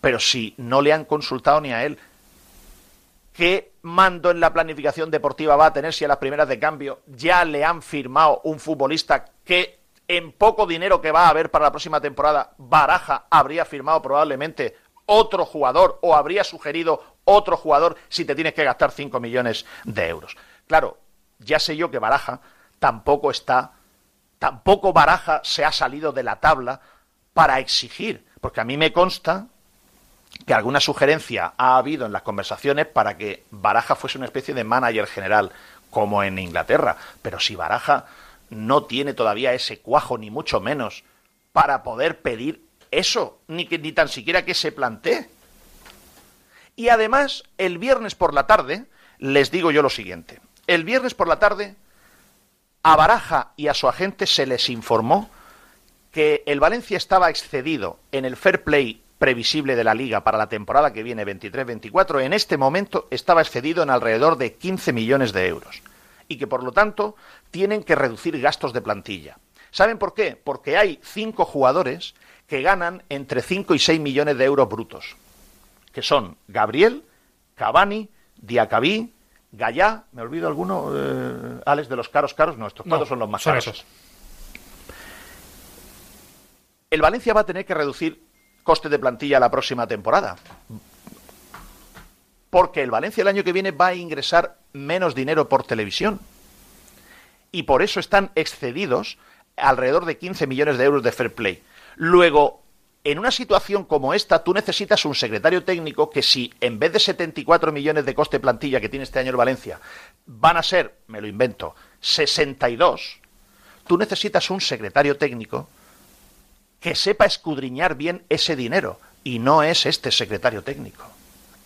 Pero si no le han consultado ni a él, ¿qué mando en la planificación deportiva va a tener si a las primeras de cambio ya le han firmado un futbolista que en poco dinero que va a haber para la próxima temporada, Baraja habría firmado probablemente otro jugador o habría sugerido otro jugador si te tienes que gastar 5 millones de euros. Claro, ya sé yo que Baraja tampoco está, tampoco Baraja se ha salido de la tabla para exigir, porque a mí me consta que alguna sugerencia ha habido en las conversaciones para que Baraja fuese una especie de manager general, como en Inglaterra. Pero si Baraja no tiene todavía ese cuajo, ni mucho menos, para poder pedir eso, ni, que, ni tan siquiera que se plantee. Y además, el viernes por la tarde, les digo yo lo siguiente. El viernes por la tarde, a Baraja y a su agente se les informó que el Valencia estaba excedido en el fair play previsible de la liga para la temporada que viene 23-24, en este momento estaba excedido en alrededor de 15 millones de euros y que por lo tanto tienen que reducir gastos de plantilla. ¿Saben por qué? Porque hay cinco jugadores que ganan entre 5 y 6 millones de euros brutos, que son Gabriel, Cavani, Diacabí, Gallá, ¿me olvido alguno? Eh, Alex de los caros caros, no, estos son los más caros. El Valencia va a tener que reducir coste de plantilla la próxima temporada. Porque el Valencia el año que viene va a ingresar menos dinero por televisión. Y por eso están excedidos alrededor de 15 millones de euros de fair play. Luego, en una situación como esta, tú necesitas un secretario técnico que si en vez de 74 millones de coste plantilla que tiene este año el Valencia, van a ser, me lo invento, 62, tú necesitas un secretario técnico que sepa escudriñar bien ese dinero. Y no es este secretario técnico.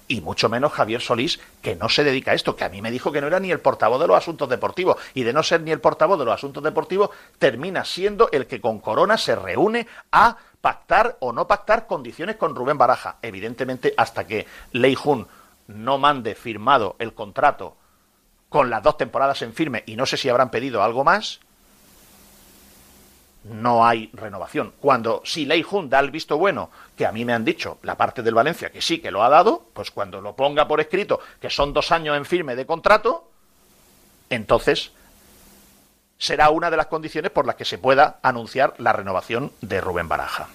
Y mucho menos Javier Solís, que no se dedica a esto, que a mí me dijo que no era ni el portavoz de los asuntos deportivos. Y de no ser ni el portavoz de los asuntos deportivos, termina siendo el que con Corona se reúne a pactar o no pactar condiciones con Rubén Baraja. Evidentemente, hasta que Lei Jun no mande firmado el contrato con las dos temporadas en firme, y no sé si habrán pedido algo más, no hay renovación. Cuando si Lei Jun da el visto bueno, que a mí me han dicho la parte del Valencia que sí que lo ha dado, pues cuando lo ponga por escrito, que son dos años en firme de contrato, entonces será una de las condiciones por las que se pueda anunciar la renovación de Rubén Baraja.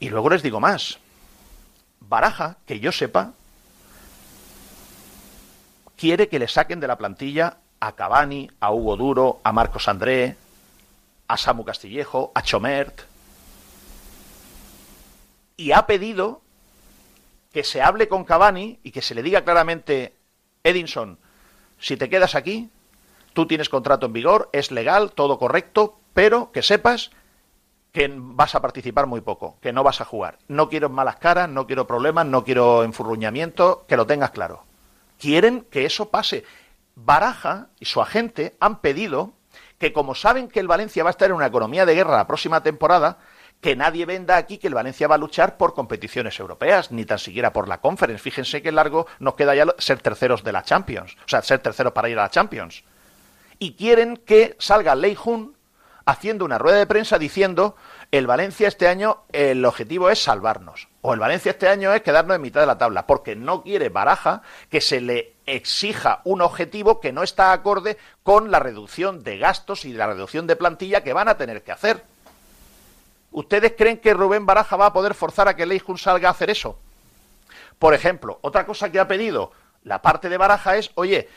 Y luego les digo más. Baraja, que yo sepa, quiere que le saquen de la plantilla a Cavani, a Hugo Duro, a Marcos André, a Samu Castillejo, a Chomert. Y ha pedido que se hable con Cavani y que se le diga claramente, Edinson, si te quedas aquí, tú tienes contrato en vigor, es legal, todo correcto, pero que sepas que vas a participar muy poco, que no vas a jugar. No quiero malas caras, no quiero problemas, no quiero enfurruñamiento, que lo tengas claro. Quieren que eso pase. Baraja y su agente han pedido que como saben que el Valencia va a estar en una economía de guerra la próxima temporada, que nadie venda aquí que el Valencia va a luchar por competiciones europeas, ni tan siquiera por la Conference. Fíjense que largo nos queda ya ser terceros de la Champions, o sea, ser terceros para ir a la Champions. Y quieren que salga Lei Jun haciendo una rueda de prensa diciendo el Valencia este año el objetivo es salvarnos o el Valencia este año es quedarnos en mitad de la tabla porque no quiere Baraja que se le exija un objetivo que no está acorde con la reducción de gastos y la reducción de plantilla que van a tener que hacer. ¿Ustedes creen que Rubén Baraja va a poder forzar a que Leijun salga a hacer eso? Por ejemplo, otra cosa que ha pedido la parte de Baraja es, oye,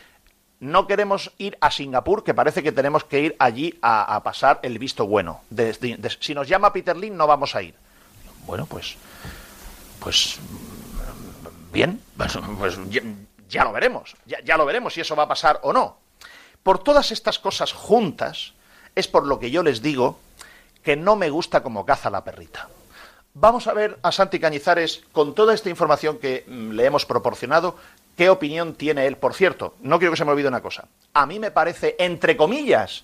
no queremos ir a Singapur, que parece que tenemos que ir allí a, pasar el visto bueno. si nos llama Peter Lin, no vamos a ir. Bueno, pues, pues, bien, pues, pues ya, lo veremos, ya, lo veremos si eso va a pasar o no. Por todas estas cosas juntas, es por lo que yo les digo que no me gusta como caza la perrita. Vamos a ver a Santi Cañizares, con toda esta información que mm, le hemos proporcionado, qué opinión tiene él. Por cierto, no quiero que se me olvide una cosa. A mí me parece, entre comillas,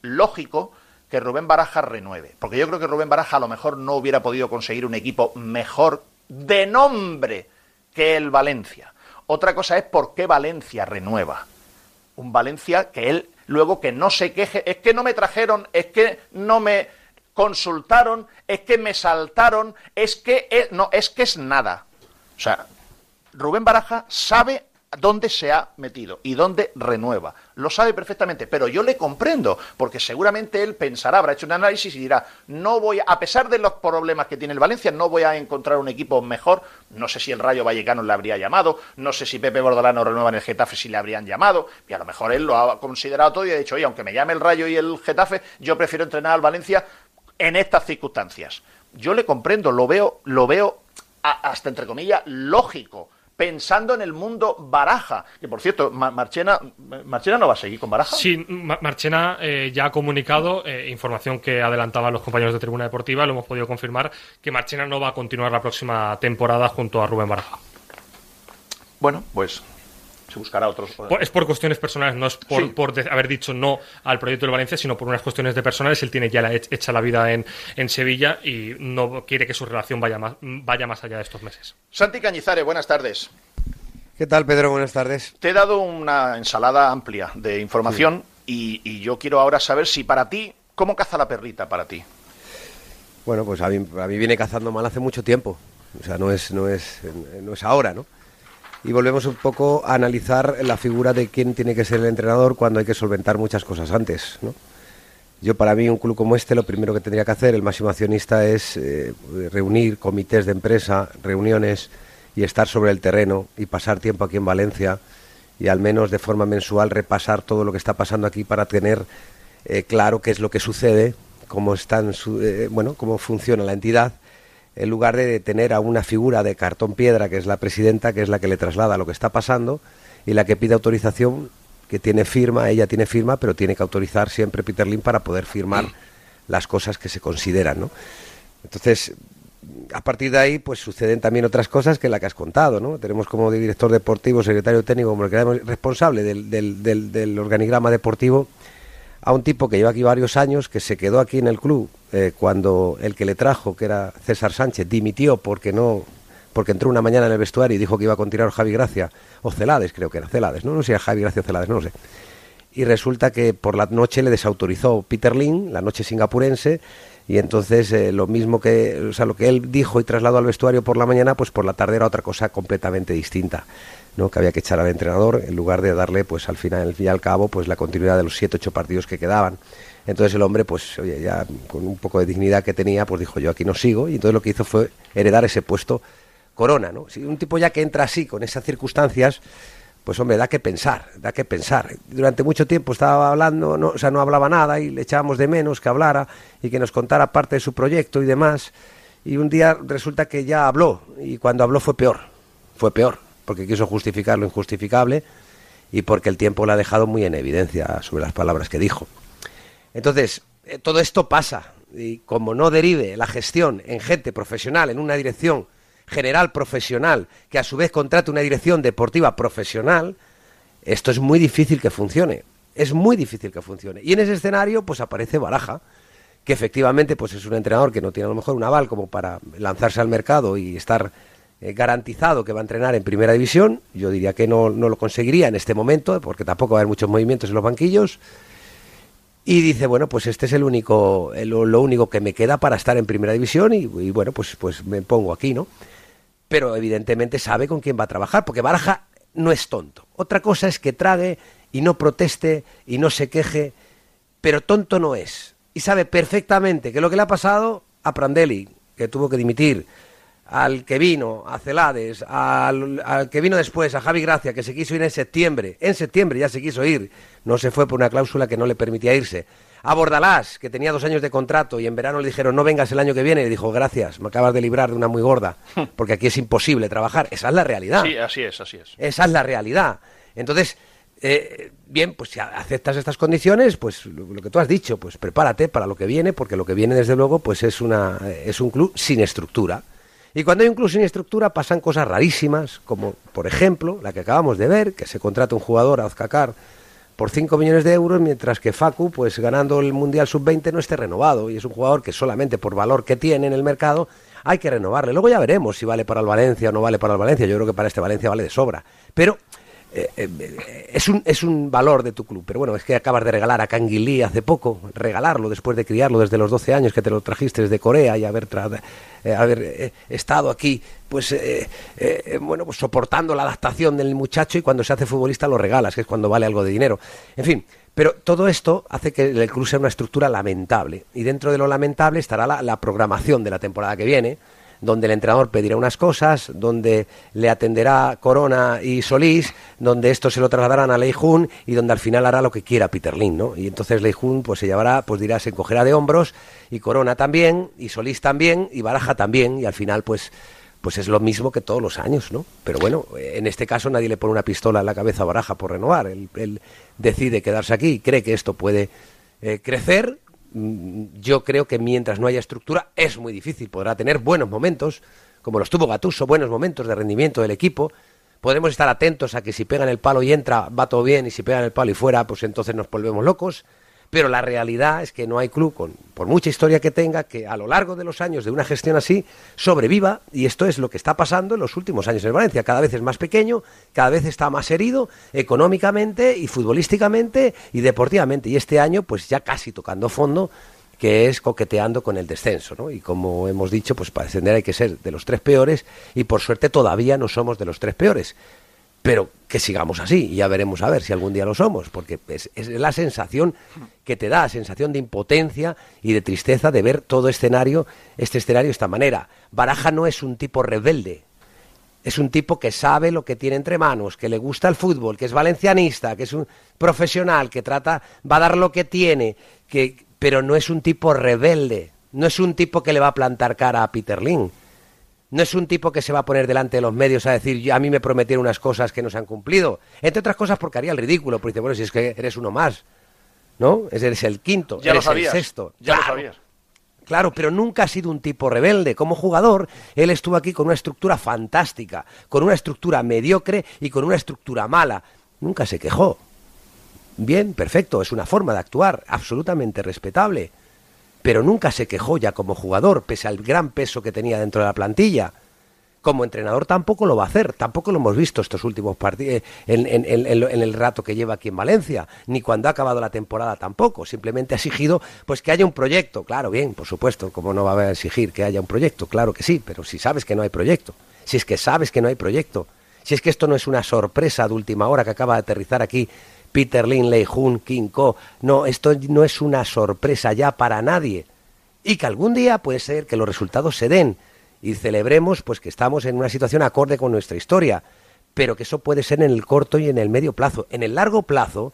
lógico que Rubén Baraja renueve. Porque yo creo que Rubén Baraja a lo mejor no hubiera podido conseguir un equipo mejor de nombre que el Valencia. Otra cosa es por qué Valencia renueva. Un Valencia que él luego que no se queje, es que no me trajeron, es que no me consultaron, es que me saltaron, es que no, es que es nada. O sea, Rubén Baraja sabe dónde se ha metido y dónde renueva. Lo sabe perfectamente, pero yo le comprendo, porque seguramente él pensará, habrá hecho un análisis y dirá, no voy, a, a pesar de los problemas que tiene el Valencia, no voy a encontrar un equipo mejor. No sé si el Rayo Vallecano le habría llamado, no sé si Pepe Bordalano renueva en el Getafe si le habrían llamado, y a lo mejor él lo ha considerado todo y ha dicho, oye, aunque me llame el Rayo y el Getafe, yo prefiero entrenar al Valencia en estas circunstancias. Yo le comprendo, lo veo, lo veo hasta entre comillas lógico pensando en el mundo Baraja. Que por cierto, Marchena, Marchena no va a seguir con Baraja. Sí, Marchena eh, ya ha comunicado, eh, información que adelantaban los compañeros de Tribuna Deportiva, lo hemos podido confirmar, que Marchena no va a continuar la próxima temporada junto a Rubén Baraja. Bueno, pues se buscará otros. es por cuestiones personales, no es por, haber dicho no al proyecto de Valencia, sino por unas cuestiones de personales. Él tiene ya la, hecha la vida en, en, Sevilla y no quiere que su relación vaya más, vaya más allá de estos meses. Santi Cañizares, buenas tardes. ¿Qué tal, Pedro? Buenas tardes. Te he dado una ensalada amplia de información y, yo quiero ahora saber si para ti, ¿cómo caza la perrita para ti? Bueno, pues a mí, a mí viene cazando mal hace mucho tiempo. O sea, no es, no es, no es ahora, ¿no? Y volvemos un poco a analizar la figura de quién tiene que ser el entrenador cuando hay que solventar muchas cosas antes. ¿no? Yo para mí un club como este lo primero que tendría que hacer el máximo accionista es eh, reunir comités de empresa, reuniones y estar sobre el terreno y pasar tiempo aquí en Valencia y al menos de forma mensual repasar todo lo que está pasando aquí para tener eh, claro qué es lo que sucede, cómo están, eh, bueno, cómo funciona la entidad en lugar de tener a una figura de cartón piedra, que es la presidenta, que es la que le traslada lo que está pasando y la que pide autorización, que tiene firma, ella tiene firma, pero tiene que autorizar siempre Peter Lim para poder firmar las cosas que se consideran, ¿no? Entonces, a partir de ahí, pues suceden también otras cosas que la que has contado, ¿no? Tenemos como director deportivo, secretario técnico, como el responsable del, del, del organigrama deportivo, a un tipo que lleva aquí varios años, que se quedó aquí en el club eh, cuando el que le trajo, que era César Sánchez, dimitió porque no porque entró una mañana en el vestuario y dijo que iba a continuar Javi Gracia, o Celades creo que era, Celades, no, no sé Javi Gracia o Celades, no lo sé. Y resulta que por la noche le desautorizó Peter Lin, la noche singapurense, y entonces eh, lo mismo que, o lo que él dijo y trasladó al vestuario por la mañana, pues por la tarde era otra cosa completamente distinta. ¿no? que había que echar al entrenador en lugar de darle pues al final al fin y al cabo pues la continuidad de los siete ocho partidos que quedaban entonces el hombre pues oye ya con un poco de dignidad que tenía pues dijo yo aquí no sigo y entonces lo que hizo fue heredar ese puesto corona no si un tipo ya que entra así con esas circunstancias pues hombre da que pensar da que pensar. Durante mucho tiempo estaba hablando no, o sea no hablaba nada y le echábamos de menos que hablara y que nos contara parte de su proyecto y demás. Y un día resulta que ya habló y cuando habló fue peor fue peor porque quiso justificar lo injustificable y porque el tiempo lo ha dejado muy en evidencia sobre las palabras que dijo. Entonces, eh, todo esto pasa y como no derive la gestión en gente profesional, en una dirección general profesional, que a su vez contrate una dirección deportiva profesional, esto es muy difícil que funcione. Es muy difícil que funcione. Y en ese escenario, pues aparece Baraja, que efectivamente pues es un entrenador que no tiene a lo mejor un aval como para lanzarse al mercado y estar eh, garantizado que va a entrenar en primera división. Yo diría que no, no, lo conseguiría en este momento, porque tampoco va a haber muchos movimientos en los banquillos. Y dice, bueno, pues este es el único, lo único que me queda para estar en primera división y, bueno, pues, pues me pongo aquí, ¿no? Pero evidentemente sabe con quién va a trabajar, porque Baraja no es tonto. Otra cosa es que trague y no proteste y no se queje, pero tonto no es. Y sabe perfectamente que lo que le ha pasado a Prandelli, que tuvo que dimitir, al que vino, a Celades, al, que vino después, a Javi Gracia, que se quiso ir en septiembre, en septiembre ya se quiso ir, no se fue por una cláusula que no le permitía irse. A Bordalás, que tenía dos años de contrato y en verano le dijeron no vengas el año que viene, y le dijo gracias, me acabas de librar de una muy gorda, porque aquí es imposible trabajar. Esa es la realidad. Sí, así es, así es. Esa es la realidad. Entonces, eh, bien, pues si aceptas estas condiciones, pues lo, que tú has dicho, pues prepárate para lo que viene, porque lo que viene desde luego pues es, una, es un club sin estructura y cuando hay un club sin estructura pasan cosas rarísimas, como por ejemplo la que acabamos de ver, que se contrata un jugador a Azcacar por 5 millones de euros, mientras que Facu, pues ganando el Mundial Sub-20, no esté renovado. Y es un jugador que solamente por valor que tiene en el mercado hay que renovarle. Luego ya veremos si vale para el Valencia o no vale para el Valencia. Yo creo que para este Valencia vale de sobra. Pero eh, eh, es, un, es un valor de tu club. Pero bueno, es que acabas de regalar a Canguilí hace poco, regalarlo después de criarlo desde los 12 años que te lo trajiste desde Corea y haber, eh, haber estado aquí, pues, bueno, pues soportando la adaptación del muchacho y cuando se hace futbolista lo regalas, que es cuando vale algo de dinero. En fin, pero todo esto hace que el club sea una estructura lamentable. Y dentro de lo lamentable estará la programación de la temporada que viene donde el entrenador pedirá unas cosas, donde le atenderá Corona y Solís, donde esto se lo trasladarán a Leijun y donde al final hará lo que quiera Peter Lin, ¿no? Y entonces Leijun pues se llevará, pues dirá, se encogerá de hombros y Corona también y Solís también y Baraja también y al final pues pues es lo mismo que todos los años, ¿no? Pero bueno, en este caso nadie le pone una pistola en la cabeza a Baraja por renovar. Él, decide quedarse aquí, cree que esto puede eh, crecer yo creo que mientras no haya estructura es muy difícil. Podrá tener buenos momentos, como los tuvo Gatuso, buenos momentos de rendimiento del equipo. Podremos estar atentos a que si pegan el palo y entra, va todo bien, y si pegan el palo y fuera, pues entonces nos volvemos locos pero la realidad es que no hay club, con, por mucha historia que tenga, que a lo largo de los años de una gestión así sobreviva, y esto es lo que está pasando en los últimos años en Valencia. Cada vez es más pequeño, cada vez está más herido económicamente y futbolísticamente y deportivamente, y este año pues ya casi tocando fondo que es coqueteando con el descenso, ¿no? Y como hemos dicho, pues para descender hay que ser de los tres peores y por suerte todavía no somos de los tres peores pero que sigamos así y ya veremos a ver si algún día lo somos, porque es, la sensación que te da, sensación de impotencia y de tristeza de ver todo escenario, este escenario de esta manera. Baraja no es un tipo rebelde, es un tipo que sabe lo que tiene entre manos, que le gusta el fútbol, que es valencianista, que es un profesional, que trata, va a dar lo que tiene, que, pero no es un tipo rebelde, no es un tipo que le va a plantar cara a Peter Lin no es un tipo que se va a poner delante de los medios a decir, a mí me prometieron unas cosas que no se han cumplido. Entre otras cosas porque haría el ridículo, porque dice, bueno, si es que eres uno más, ¿no? Eres el quinto, ya eres lo el sexto. Ya lo sabías. Claro, pero nunca ha sido un tipo rebelde. Como jugador, él estuvo aquí con una estructura fantástica, con una estructura mediocre y con una estructura mala. Nunca se quejó. Bien, perfecto, es una forma de actuar absolutamente respetable pero nunca se quejó ya como jugador, pese al gran peso que tenía dentro de la plantilla. Como entrenador tampoco lo va a hacer, tampoco lo hemos visto estos últimos partidos, eh, en, el rato que lleva aquí en Valencia, ni cuando ha acabado la temporada tampoco. Simplemente ha exigido pues que haya un proyecto, claro, bien, por supuesto, como no va a exigir que haya un proyecto, claro que sí, pero si sabes que no hay proyecto, si es que sabes que no hay proyecto, si es que esto no es una sorpresa de última hora que acaba de aterrizar aquí Peter Lin, Hun, King Ko. No, esto no es una sorpresa ya para nadie. Y que algún día puede ser que los resultados se den y celebremos pues que estamos en una situación acorde con nuestra historia, pero que eso puede ser en el corto y en el medio plazo. En el largo plazo,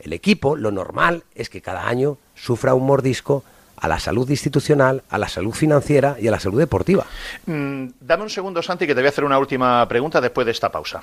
el equipo, lo normal es que cada año sufra un mordisco a la salud institucional, a la salud financiera y a la salud deportiva. Mm, dame un segundo, Santi, que te voy a hacer una última pregunta después de esta pausa.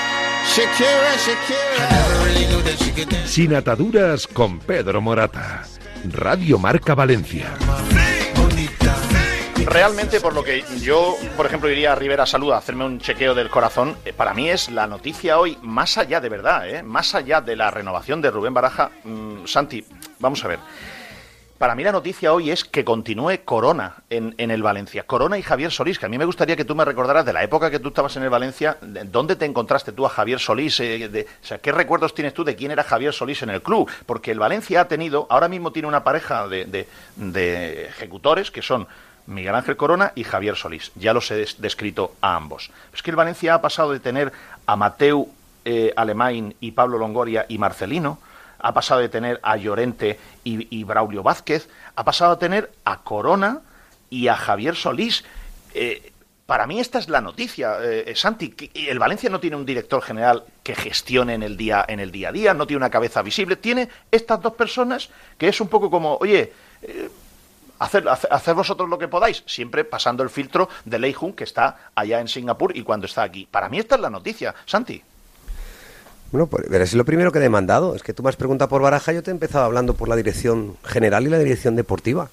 Sin ataduras con Pedro Morata. Radio Marca Valencia. realmente por lo que yo, por ejemplo, iría a Rivera Salud a hacerme un chequeo del corazón, eh, para mí es la noticia hoy, más allá de verdad, ¿eh? más allá de la renovación de Rubén Baraja, mm, Santi, vamos a ver. Para mí la noticia hoy es que continúe Corona en, el Valencia. Corona y Javier Solís, que a mí me gustaría que tú me recordaras de la época que tú estabas en el Valencia, ¿dónde te encontraste tú a Javier Solís? Eh, ¿qué recuerdos tienes tú de quién era Javier Solís en el club? Porque el Valencia ha tenido, ahora mismo tiene una pareja de, de ejecutores que son Miguel Ángel Corona y Javier Solís. Ya los he descrito a ambos. Es que el Valencia ha pasado de tener a Mateu eh, Alemán y Pablo Longoria y Marcelino, ha pasado de tener a Llorente y, Braulio Vázquez, ha pasado a tener a Corona y a Javier Solís. Eh, para mí esta es la noticia, eh, Santi. El Valencia no tiene un director general que gestione en el día en el día a día, no tiene una cabeza visible. Tiene estas dos personas que es un poco como, oye, hacer, vosotros lo que podáis, siempre pasando el filtro de Lei Jun, que está allá en Singapur y cuando está aquí. Para mí esta es la noticia, Santi. Bueno, pues es lo primero que he demandado. Es que tú me has preguntado por Baraja, yo te he empezado hablando por la dirección general y la dirección deportiva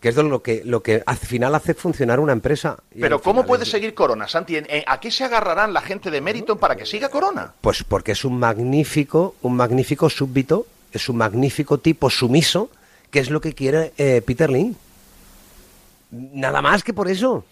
que es lo que, lo que al final hace funcionar una empresa. Pero ¿cómo puede seguir Corona, Santi? ¿A qué se agarrarán la gente de mérito para que siga Corona? Pues porque es un magnífico, un magnífico súbdito, es un magnífico tipo sumiso ¿Qué es lo que quiere eh, Peter Link. Nada más que por eso.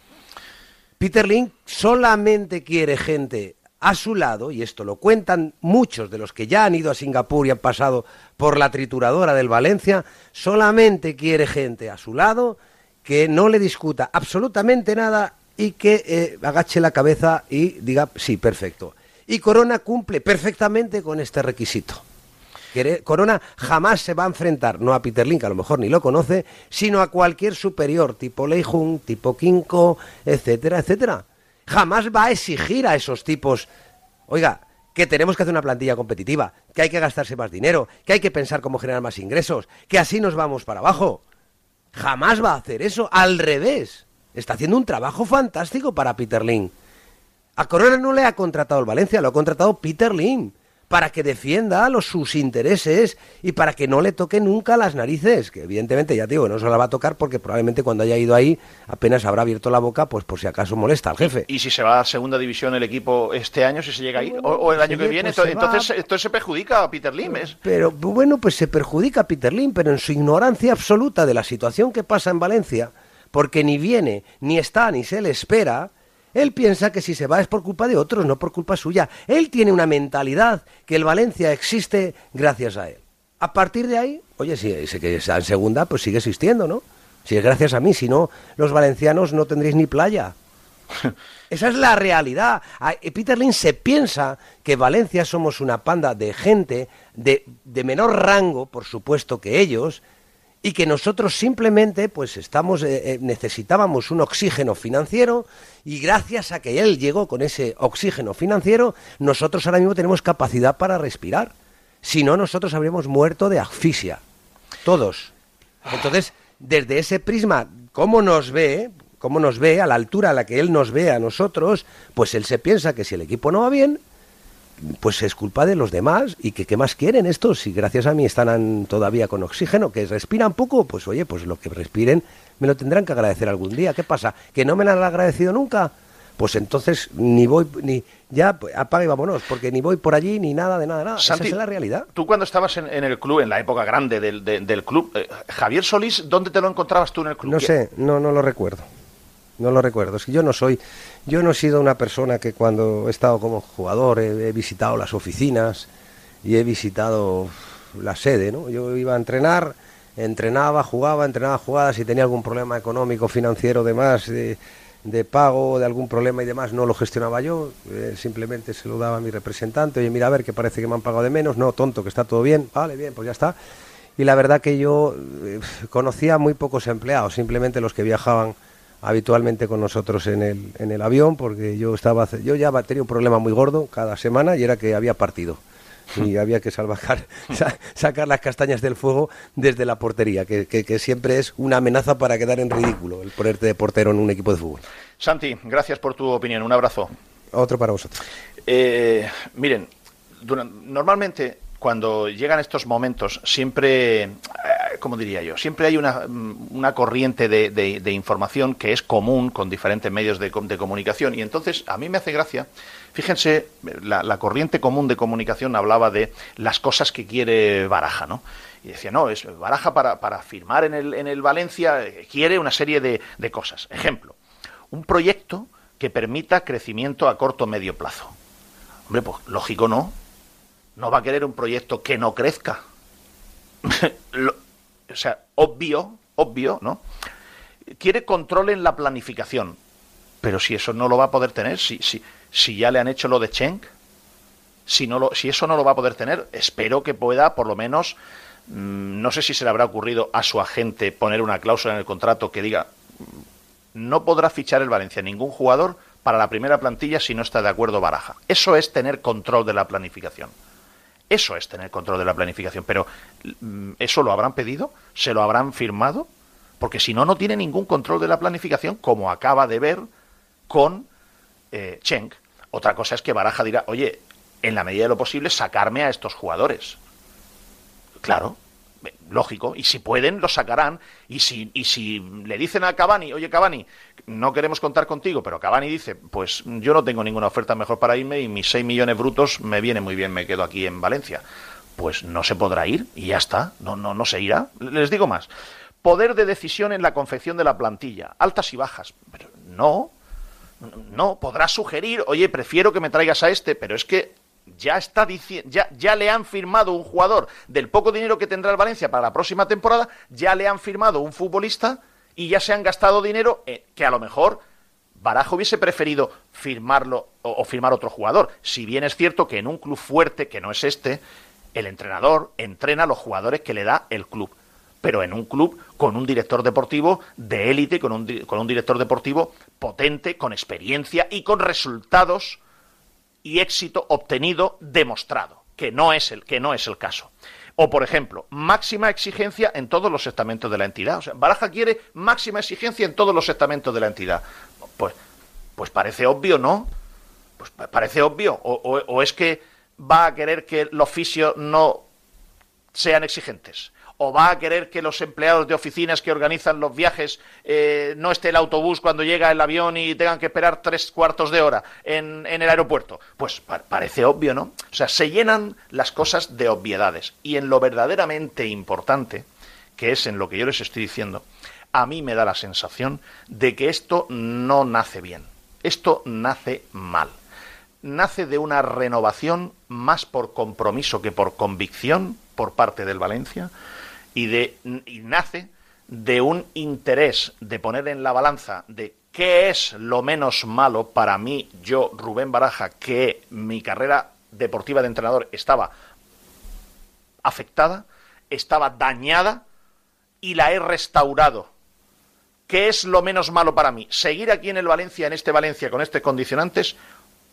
Peter Link solamente quiere gente a su lado, y esto lo cuentan muchos de los que ya han ido a Singapur y han pasado por la trituradora del Valencia, solamente quiere gente a su lado que no le discuta absolutamente nada y que eh, agache la cabeza y diga, sí, perfecto. Y Corona cumple perfectamente con este requisito. Corona jamás se va a enfrentar, no a Peter Link, a lo mejor ni lo conoce, sino a cualquier superior, tipo Lei Jung, tipo Kinko, etcétera, etcétera. Jamás va a exigir a esos tipos, oiga, que tenemos que hacer una plantilla competitiva, que hay que gastarse más dinero, que hay que pensar cómo generar más ingresos, que así nos vamos para abajo. Jamás va a hacer eso, al revés. Está haciendo un trabajo fantástico para Peter Link. A Corona no le ha contratado el Valencia, lo ha contratado Peter Link para que defienda los, sus intereses y para que no le toque nunca las narices, que evidentemente ya digo, no se la va a tocar porque probablemente cuando haya ido ahí apenas habrá abierto la boca, pues por si acaso molesta al jefe. Y si se va a segunda división el equipo este año, si se llega ahí, o, el año que viene, pues entonces, entonces, se perjudica a Peter Lim. Pero bueno, pues se perjudica a Peter Lim, pero en su ignorancia absoluta de la situación que pasa en Valencia, porque ni viene, ni está, ni se le espera, él piensa que si se va es por culpa de otros, no por culpa suya. Él tiene una mentalidad que el Valencia existe gracias a él. A partir de ahí, oye, si dice que está en segunda, pues sigue existiendo, ¿no? Si es gracias a mí, si no, los valencianos no tendréis ni playa. Esa es la realidad. Peter Lynn se piensa que Valencia somos una panda de gente de, de menor rango, por supuesto, que ellos, y que nosotros simplemente pues estamos eh, eh, necesitábamos un oxígeno financiero y gracias a que él llegó con ese oxígeno financiero nosotros ahora mismo tenemos capacidad para respirar. Si no nosotros habríamos muerto de asfixia. Todos. Entonces desde ese prisma cómo nos ve cómo nos ve a la altura a la que él nos ve a nosotros pues él se piensa que si el equipo no va bien pues es culpa de los demás. Y que qué más quieren estos si gracias a mí están todavía con oxígeno que respiran poco pues oye pues lo que respiren me lo tendrán que agradecer algún día. Qué pasa que no me lo han agradecido nunca pues entonces ni voy ni ya pues, apaga y vámonos porque ni voy por allí ni nada de nada nada. Esa es la realidad. tú cuando estabas en, el club en la época grande del, del club eh, Javier Solís dónde te lo encontrabas tú en el club no sé no no lo recuerdo no lo recuerdo. Es que yo no soy, yo no he sido una persona que cuando he estado como jugador he, visitado las oficinas y he visitado la sede, ¿no? Yo iba a entrenar, entrenaba, jugaba, entrenaba jugadas, si tenía algún problema económico, financiero, demás, de, de pago, de algún problema y demás, no lo gestionaba yo, eh, simplemente se lo daba a mi representante, oye, mira, a ver, que parece que me han pagado de menos, no, tonto, que está todo bien, vale, bien, pues ya está. Y la verdad que yo eh, conocía muy pocos empleados, simplemente los que viajaban habitualmente con nosotros en el, en el avión porque yo estaba yo ya tenía un problema muy gordo cada semana y era que había partido y había que salvajar, sacar las castañas del fuego desde la portería, que, que, siempre es una amenaza para quedar en ridículo el ponerte de portero en un equipo de fútbol. Santi, gracias por tu opinión. Un abrazo. Otro para vosotros. Eh, miren, normalmente cuando llegan estos momentos siempre... Como diría yo, siempre hay una, mm, corriente de, información que es común con diferentes medios de, comunicación y entonces a mí me hace gracia, fíjense, la, corriente común de comunicación hablaba de las cosas que quiere Baraja, ¿no? Y decía, no, es Baraja para, firmar en el, en el Valencia eh, quiere una serie de, de cosas. Ejemplo, un proyecto que permita crecimiento a corto medio plazo. Hombre, pues lógico no. No va a querer un proyecto que no crezca. o sea, obvio, obvio, ¿no? Quiere control en la planificación. Pero si eso no lo va a poder tener, si, si, si ya le han hecho lo de Cheng, si, no lo, si eso no lo va a poder tener, espero que pueda, por lo menos, mm, no sé si se le habrá ocurrido a su agente poner una cláusula en el contrato que diga no podrá fichar el Valencia ningún jugador para la primera plantilla si no está de acuerdo Baraja. Eso es tener control de la planificación. Eso es tener control de la planificación. Pero mm, ¿eso lo habrán pedido? ¿Se lo habrán firmado? Porque si no, no tiene ningún control de la planificación, como acaba de ver con eh, Cheng. Otra cosa es que Baraja dirá, oye, en la medida de lo posible, sacarme a estos jugadores. Claro, lógico, y si pueden, lo sacarán. Y si, y si le dicen a Cavani, oye Cavani, no queremos contar contigo, pero Cavani dice, pues yo no tengo ninguna oferta mejor para irme y mis 6 millones brutos me viene muy bien, me quedo aquí en Valencia. Pues no se podrá ir y ya está, no, no, no se irá. Les digo más, poder de decisión en la confección de la plantilla, altas y bajas. Pero no, no, podrá sugerir, oye, prefiero que me traigas a este, pero es que ya está ya le han firmado un jugador del poco dinero que tendrá el Valencia para la próxima temporada, ya le han firmado un futbolista y ya se han gastado dinero eh, que a lo mejor Barajo hubiese preferido firmarlo o, firmar otro jugador. Si bien es cierto que en un club fuerte, que no es este, el entrenador entrena a los jugadores que le da el club. Pero en un club con un director deportivo de élite, con un, con un director deportivo potente, con experiencia y con resultados y éxito obtenido demostrado, que no es el, que no es el caso. O, por ejemplo, máxima exigencia en todos los estamentos de la entidad. O sea, Baraja quiere máxima exigencia en todos los estamentos de la entidad. Pues, pues parece obvio, ¿no? Pues parece obvio. o es que va a querer que los fisios no sean exigentes o va a querer que los empleados de oficinas que organizan los viajes eh, no esté el autobús cuando llega el avión y tengan que esperar tres cuartos de hora en, el aeropuerto? Pues parece obvio, ¿no? O sea, se llenan las cosas de obviedades. Y en lo verdaderamente importante, que es en lo que yo les estoy diciendo, a mí me da la sensación de que esto no nace bien. Esto nace mal nace de una renovación más por compromiso que por convicción por parte del Valencia, y, de, nace de un interés de poner en la balanza de qué es lo menos malo para mí, yo, Rubén Baraja, que mi carrera deportiva de entrenador estaba afectada, estaba dañada y la he restaurado. ¿Qué es lo menos malo para mí? ¿Seguir aquí en el Valencia, en este Valencia, con estos condicionantes?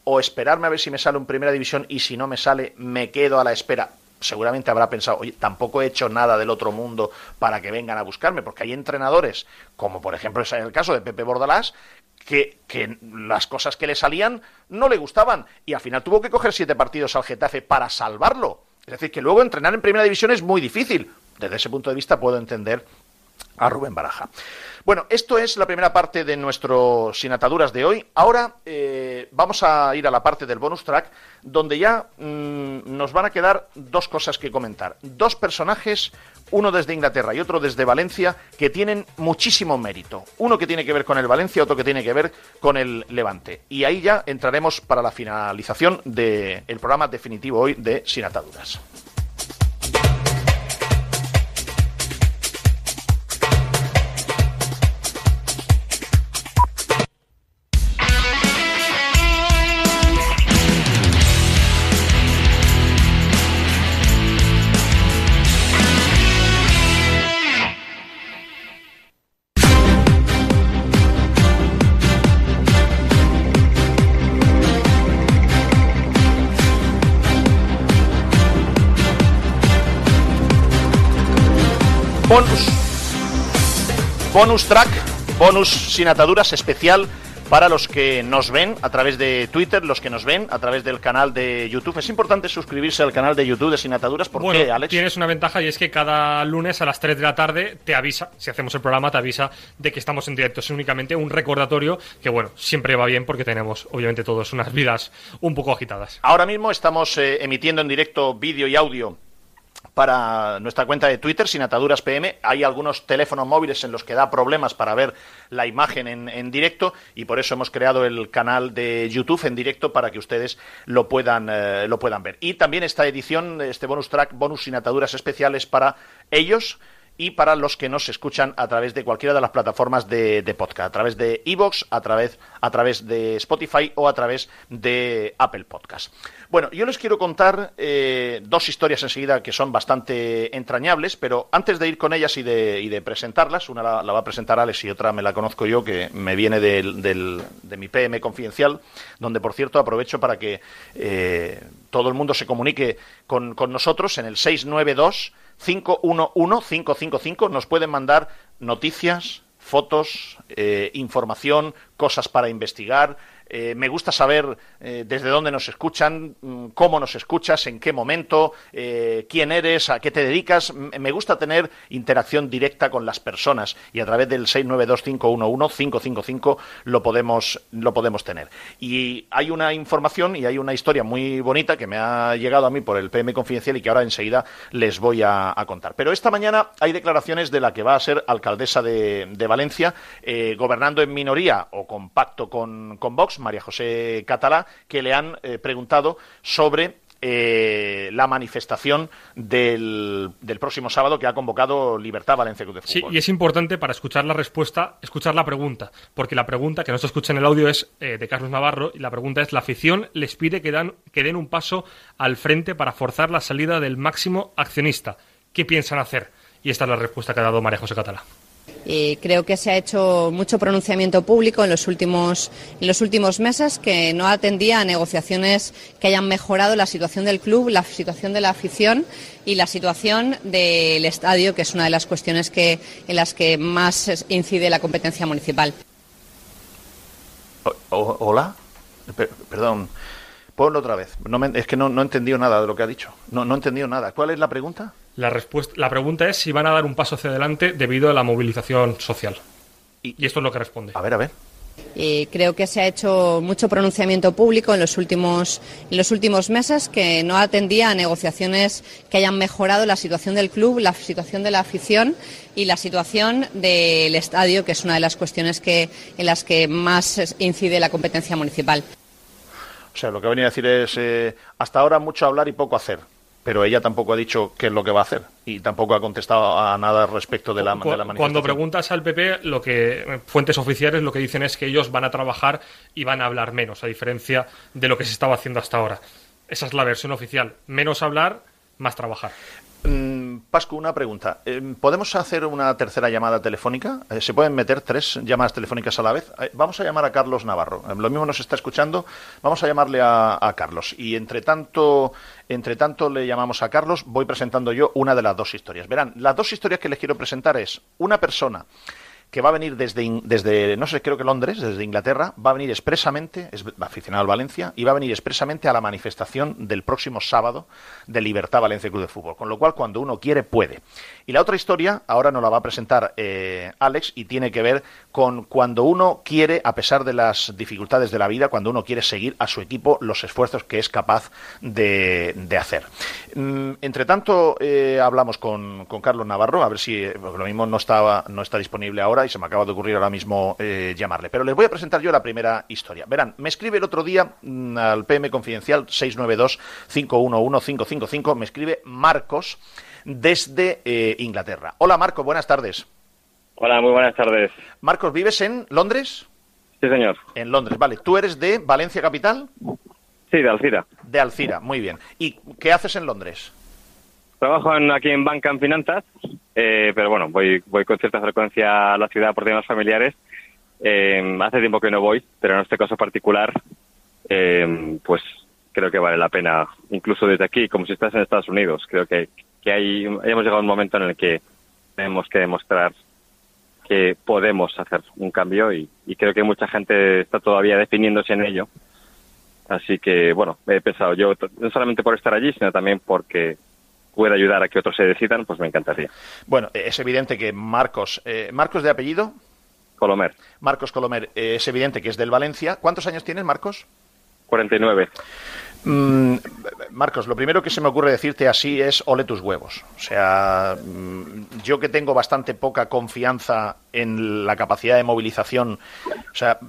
¿O esperarme a ver si me sale en primera división y si no me sale, me quedo a la espera? Seguramente habrá pensado, oye, tampoco he hecho nada del otro mundo para que vengan a buscarme, porque hay entrenadores, como por ejemplo es el caso de Pepe Bordalás, que, que, las cosas que le salían no le gustaban y al final tuvo que coger siete partidos al Getafe para salvarlo. Es decir, que luego entrenar en primera división es muy difícil. Desde ese punto de vista puedo entender a Rubén Baraja. Bueno, esto es la primera parte de nuestro Sin Ataduras de hoy. Ahora eh, vamos a ir a la parte del bonus track, donde ya mm, nos van a quedar dos cosas que comentar. Dos personajes, uno desde Inglaterra y otro desde Valencia, que tienen muchísimo mérito. Uno que tiene que ver con el Valencia, otro que tiene que ver con el Levante. Y ahí ya entraremos para la finalización del programa definitivo hoy de Sin Ataduras. Bonus. Track, bonus sin ataduras especial para los que nos ven a través de Twitter, los que nos ven a través del canal de YouTube. Es importante suscribirse al canal de YouTube de Sin Ataduras. ¿Por bueno, qué, Alex? Tienes una ventaja y es que cada lunes a las 3 de la tarde te avisa, si hacemos el programa, te avisa de que estamos en directo. Es únicamente un recordatorio que, bueno, siempre va bien porque tenemos, obviamente, todos unas vidas un poco agitadas. Ahora mismo estamos eh, emitiendo en directo vídeo y audio para nuestra cuenta de Twitter, sin ataduras PM. Hay algunos teléfonos móviles en los que da problemas para ver la imagen en, directo y por eso hemos creado el canal de YouTube en directo para que ustedes lo puedan, eh, lo puedan ver. Y también esta edición, este bonus track, bonus sin ataduras especiales para ellos y para los que nos escuchan a través de cualquiera de las plataformas de, podcast, a través de Evox, a través, a través de Spotify o a través de Apple Podcast. Bueno, yo les quiero contar eh, dos historias enseguida que son bastante entrañables, pero antes de ir con ellas y de, presentarlas, una la, va a presentar Alex y otra me la conozco yo, que me viene de mi PM confidencial, donde por cierto aprovecho para que eh, todo el mundo se comunique con, con nosotros en el 692 511 555 nos pueden mandar noticias, fotos, eh, información, cosas para investigar, eh, me gusta saber eh, desde dónde nos escuchan, mm, cómo nos escuchas, en qué momento, eh, quién eres, a qué te dedicas. Me gusta tener interacción directa con las personas y a través del 692-511-555 lo podemos, lo podemos tener. Y hay una información y hay una historia muy bonita que me ha llegado a mí por el PM Confidencial y que ahora enseguida les voy a, contar. Pero esta mañana hay declaraciones de la que va a ser alcaldesa de, Valencia, gobernando en minoría o con pacto con, con Vox, María José Catalá, que le han eh, preguntado sobre eh, la manifestación del, próximo sábado que ha convocado Libertad Valencia Club de Fútbol. Sí, y es importante para escuchar la respuesta, escuchar la pregunta, porque la pregunta que no se escucha en el audio es eh, de Carlos Navarro y la pregunta es, la afición les pide que, dan, que den un paso al frente para forzar la salida del máximo accionista. ¿Qué piensan hacer? Y esta es la respuesta que ha dado María José Catalá creo que se ha hecho mucho pronunciamiento público en los últimos en los últimos meses que no atendía a negociaciones que hayan mejorado la situación del club, la situación de la afición y la situación del estadio, que es una de las cuestiones que en las que más incide la competencia municipal. Hola, perdón. Ponlo otra vez. es que no, no he entendido nada de lo que ha dicho. No, no he entendido nada. ¿Cuál es la pregunta? La, respuesta, la pregunta es si van a dar un paso hacia adelante debido a la movilización social. Y, esto es lo que responde. A ver, a ver. creo que se ha hecho mucho pronunciamiento público en los últimos en los últimos meses que no atendía a negociaciones que hayan mejorado la situación del club, la situación de la afición y la situación del estadio, que es una de las cuestiones que en las que más incide la competencia municipal. O sea, lo que venía a decir es eh, hasta ahora mucho hablar y poco hacer pero ella tampoco ha dicho qué es lo que va a hacer y tampoco ha contestado a nada respecto de la, de la manifestación. Cuando preguntas al PP, lo que fuentes oficiales lo que dicen es que ellos van a trabajar y van a hablar menos, a diferencia de lo que se estaba haciendo hasta ahora. Esa es la versión oficial. Menos hablar, más trabajar. Mm, Pascu, una pregunta. Eh, ¿Podemos hacer una tercera llamada telefónica? Eh, ¿Se pueden meter tres llamadas telefónicas a la vez? Eh, vamos a llamar a Carlos Navarro. lo mismo nos está escuchando. Vamos a llamarle a, Carlos. Y entre tanto, entre tanto le llamamos a Carlos, voy presentando yo una de las dos historias. Verán, las dos historias que les quiero presentar es una persona que va a venir desde, desde, no sé, creo que Londres, desde Inglaterra, va a venir expresamente, es aficionado al Valencia, y va a venir expresamente a la manifestación del próximo sábado de Libertad Valencia Club de Fútbol. Con lo cual, cuando uno quiere, puede. Y la otra historia, ahora nos la va a presentar eh, Alex, y tiene que ver con cuando uno quiere, a pesar de las dificultades de la vida, cuando uno quiere seguir a su equipo los esfuerzos que es capaz de, hacer. Mm, entre tanto, eh, hablamos con, Carlos Navarro, a ver si eh, lo mismo no, estaba, no está disponible ahora y se me acaba de ocurrir ahora mismo llamarle. Pero les voy a presentar yo la primera historia. Verán, me escribe el otro día mm, al PM Confidencial 692-511-555, me escribe Marcos desde eh, Inglaterra. Hola Marcos, buenas tardes. Hola, muy buenas tardes. Marcos, ¿vives en Londres? Sí, señor. En Londres, vale. ¿Tú eres de Valencia Capital? Sí, de Alcira. De Alcira, muy bien. ¿Y qué haces en Londres? Trabajo aquí en banca en finanzas, eh, pero bueno, voy, voy con cierta frecuencia a la ciudad por temas familiares. Eh, hace tiempo que no voy, pero en este caso particular, eh, pues creo que vale la pena, incluso desde aquí, como si estás en Estados Unidos. Creo que, que hay, hemos llegado a un momento en el que tenemos que demostrar que podemos hacer un cambio y, creo que mucha gente está todavía definiéndose en ello. Así que, bueno, he pensado yo, no solamente por estar allí, sino también porque pueda ayudar a que otros se decidan, pues me encantaría. Bueno, es evidente que Marcos, eh, Marcos de apellido. Colomer. Marcos Colomer, eh, es evidente que es del Valencia. ¿Cuántos años tienes, Marcos? 49. Mm, Marcos, lo primero que se me ocurre decirte así es ole tus huevos. O sea, mm, yo que tengo bastante poca confianza en la capacidad de movilización, o sea,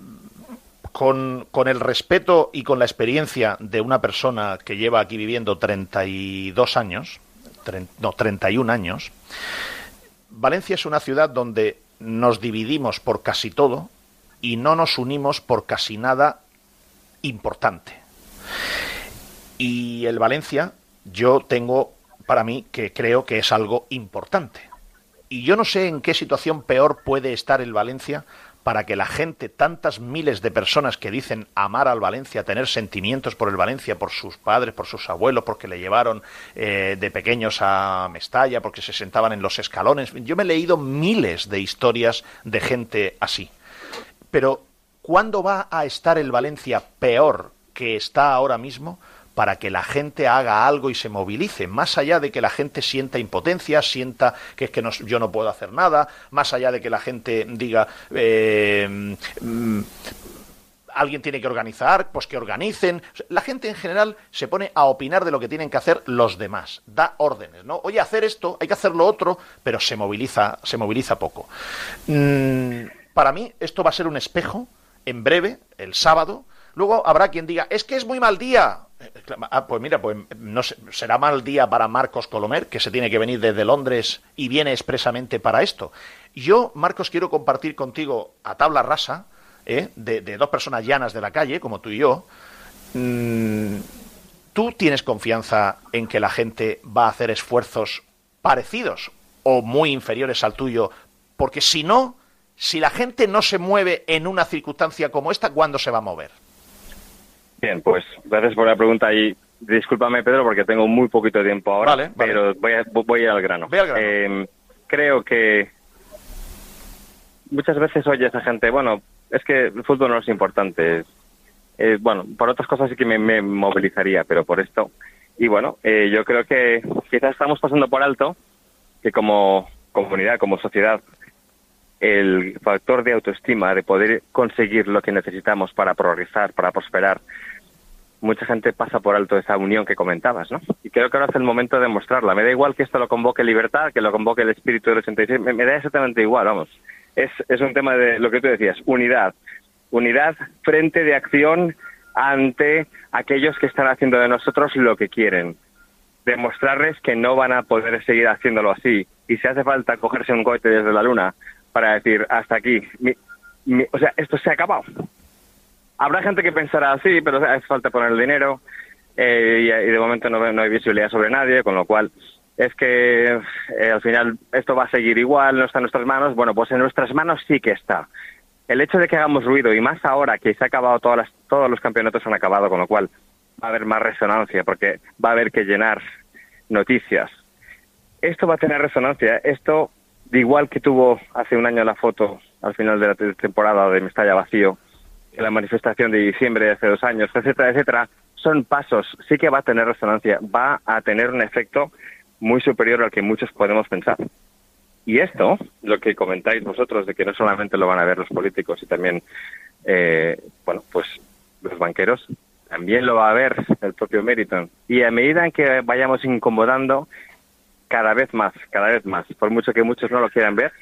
con, con, el respeto y con la experiencia de una persona que lleva aquí viviendo 32 años, no, 31 años, Valencia es una ciudad donde nos dividimos por casi todo y no nos unimos por casi nada importante. Y el Valencia, yo tengo para mí que creo que es algo importante. Y yo no sé en qué situación peor puede estar el Valencia para que la gente, tantas miles de personas que dicen amar al Valencia, tener sentimientos por el Valencia, por sus padres, por sus abuelos, porque le llevaron eh, de pequeños a Mestalla, porque se sentaban en los escalones. Yo me he leído miles de historias de gente así. Pero, ¿cuándo va a estar el Valencia peor que está ahora mismo? Para que la gente haga algo y se movilice, más allá de que la gente sienta impotencia, sienta que es que yo no puedo hacer nada, más allá de que la gente diga eh, mm, alguien tiene que organizar, pues que organicen. La gente en general se pone a opinar de lo que tienen que hacer los demás, da órdenes, ¿no? Oye, hacer esto, hay que hacer lo otro, pero se moviliza, se moviliza poco. Mm, para mí esto va a ser un espejo en breve, el sábado. Luego habrá quien diga, es que es muy mal día. Ah, pues mira, pues no será mal día para Marcos Colomer, que se tiene que venir desde Londres y viene expresamente para esto. Yo, Marcos, quiero compartir contigo a tabla rasa, ¿eh? de, dos personas llanas de la calle, como tú y yo. Mm, ¿Tú tienes confianza en que la gente va a hacer esfuerzos parecidos o muy inferiores al tuyo? Porque si no, si la gente no se mueve en una circunstancia como esta, ¿cuándo se va a mover? Bien, pues gracias por la pregunta y discúlpame, Pedro, porque tengo muy poquito tiempo ahora, pero Voy, a, voy al grano. Eh, creo que muchas veces oye esa gente, bueno, es que el fútbol no es importante. Eh, bueno, por otras cosas sí que me, movilizaría, pero por esto. Y bueno, eh, yo creo que quizás estamos pasando por alto que como comunidad, como sociedad, el factor de autoestima, de poder conseguir lo que necesitamos para progresar, para prosperar, mucha gente pasa por alto esa unión que comentabas, ¿no? Y creo que ahora es el momento de mostrarla. Me da igual que esto lo convoque libertad, que lo convoque el espíritu del 86, me, me da exactamente igual, vamos. Es, es un tema de lo que tú decías, unidad. Unidad frente de acción ante aquellos que están haciendo de nosotros lo que quieren. Demostrarles que no van a poder seguir haciéndolo así. Y si hace falta cogerse un cohete desde la luna para decir, hasta aquí, o sea, esto se ha acabado Habrá gente que pensará así, pero hace falta poner el dinero eh, y, de momento no, hay visibilidad sobre nadie, con lo cual es que eh, al final esto va a seguir igual, no está en nuestras manos. Bueno, pues en nuestras manos sí que está. El hecho de que hagamos ruido y más ahora que se ha acabado todas las, todos los campeonatos han acabado, con lo cual va a haber más resonancia porque va a haber que llenar noticias. Esto va a tener resonancia. Esto, de igual que tuvo hace un año la foto al final de la temporada de Mestalla Vacío, la manifestación de diciembre de hace dos años, etcétera, etcétera, son pasos. Sí que va a tener resonancia, va a tener un efecto muy superior al que muchos podemos pensar. Y esto, lo que comentáis vosotros, de que no solamente lo van a ver los políticos y también, eh, bueno, pues los banqueros, también lo va a ver el propio Meriton. Y a medida en que vayamos incomodando, cada vez más, cada vez más, por mucho que muchos no lo quieran ver,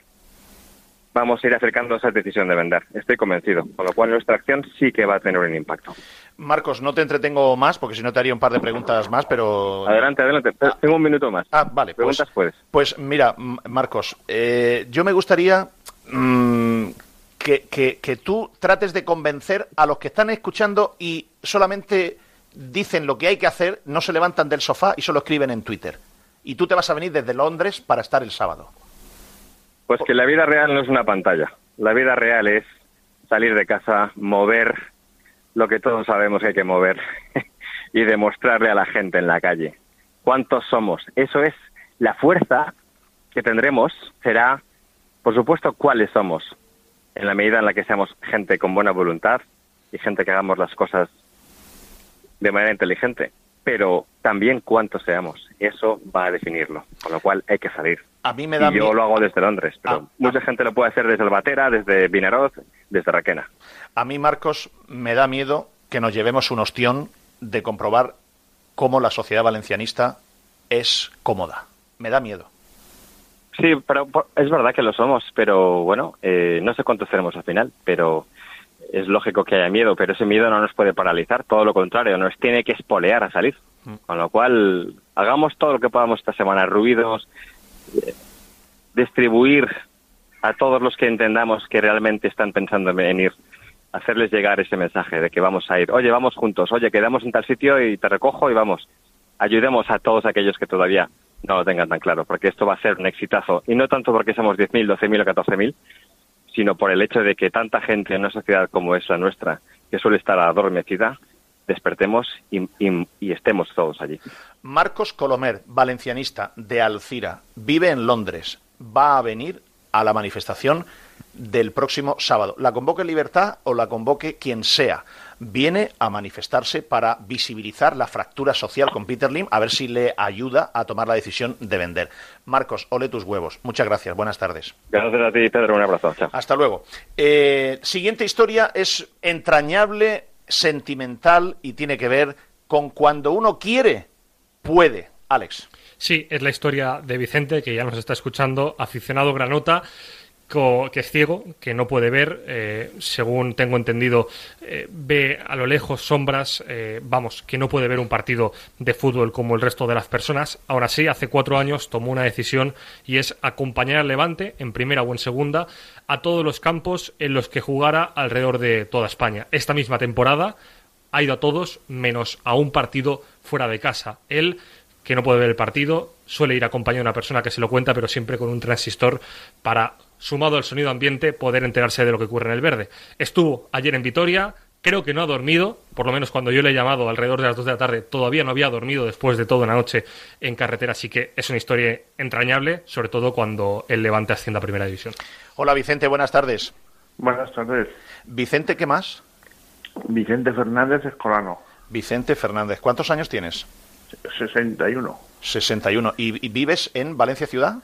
vamos a ir acercando a esa decisión de vender. Estoy convencido. Con lo cual, nuestra acción sí que va a tener un impacto. Marcos, no te entretengo más, porque si no te haría un par de preguntas más, pero... Adelante, adelante. Ah. Tengo un minuto más. Ah, vale. Pues Preguntas pues, puedes. Pues mira, Marcos, eh, yo me gustaría mm, que, que tú trates de convencer a los que están escuchando y solamente dicen lo que hay que hacer, no se levantan del sofá y solo escriben en Twitter. Y tú te vas a venir desde Londres para estar el sábado. Pues que la vida real no es una pantalla. La vida real es salir de casa, mover lo que todos sabemos que hay que mover y demostrarle a la gente en la calle cuántos somos. Eso es la fuerza que tendremos, será por supuesto, cuáles somos, en la medida en la que seamos gente con buena voluntad y gente que hagamos las cosas de manera inteligente, pero también cuántos seamos. Eso va a definirlo, con lo cual hay que salir. A mí me da y yo lo hago desde Londres, pero Ah, mucha ah. gente lo puede hacer desde Albatera, desde Vinaroz, desde Raquena. A mí, Marcos, me da miedo que nos llevemos un ostión de comprobar cómo la sociedad valencianista es cómoda. Me da miedo. Sí, pero es verdad que lo somos, pero bueno, eh, no sé cuántos seremos al final, pero es lógico que haya miedo, pero ese miedo no nos puede paralizar, todo lo contrario, nos tiene que espolear a salir. Con lo cual, hagamos todo lo que podamos esta semana, ruidos, eh, distribuir a todos los que entendamos que realmente están pensando en venir, hacerles llegar ese mensaje de que vamos a ir, oye, vamos juntos, oye, quedamos en tal sitio y te recojo y vamos. Ayudemos a todos aquellos que todavía no lo tengan tan claro, porque esto va a ser un exitazo. Y no tanto porque somos 10.000, 12.000 o 14.000, sino por el hecho de que tanta gente en una sociedad como es la nuestra, que suele estar adormecida, despertemos y, estemos todos allí. Marcos Colomer, valencianista de Alcira, vive en Londres. Va a venir a la manifestación del próximo sábado. La convoque Libertad o la convoque quien sea. Viene a manifestarse para visibilizar la fractura social con Peter Lim, a ver si le ayuda a tomar la decisión de vender. Marcos, ole tus huevos. Muchas gracias. Buenas tardes. Gracias a ti, Pedro. Un abrazo. Chao. Hasta luego. Eh, siguiente historia es entrañable, sentimental y tiene que ver con cuando uno quiere, puede. Alex. Sí, es la historia de Vicente, que ya nos está escuchando, aficionado granota, que es ciego, que no puede ver, eh, según tengo entendido, eh, ve a lo lejos sombras, eh, vamos, que no puede ver un partido de fútbol como el resto de las personas. Ahora sí, hace cuatro años tomó una decisión y es acompañar al Levante, en primera o en segunda, a todos los campos en los que jugara alrededor de toda España. Esta misma temporada ha ido a todos menos a un partido fuera de casa. Él que no puede ver el partido, suele ir acompañado de una persona que se lo cuenta, pero siempre con un transistor para, sumado al sonido ambiente, poder enterarse de lo que ocurre en el verde. Estuvo ayer en Vitoria, creo que no ha dormido, por lo menos cuando yo le he llamado alrededor de las 2 de la tarde, todavía no había dormido después de toda una noche en carretera, así que es una historia entrañable, sobre todo cuando el Levante asciende a Primera División. Hola Vicente, buenas tardes. Buenas tardes. Vicente, ¿qué más? Vicente Fernández Escolano, Vicente Fernández. ¿Cuántos años tienes? 61. 61. ¿Y, y vives en Valencia Ciudad?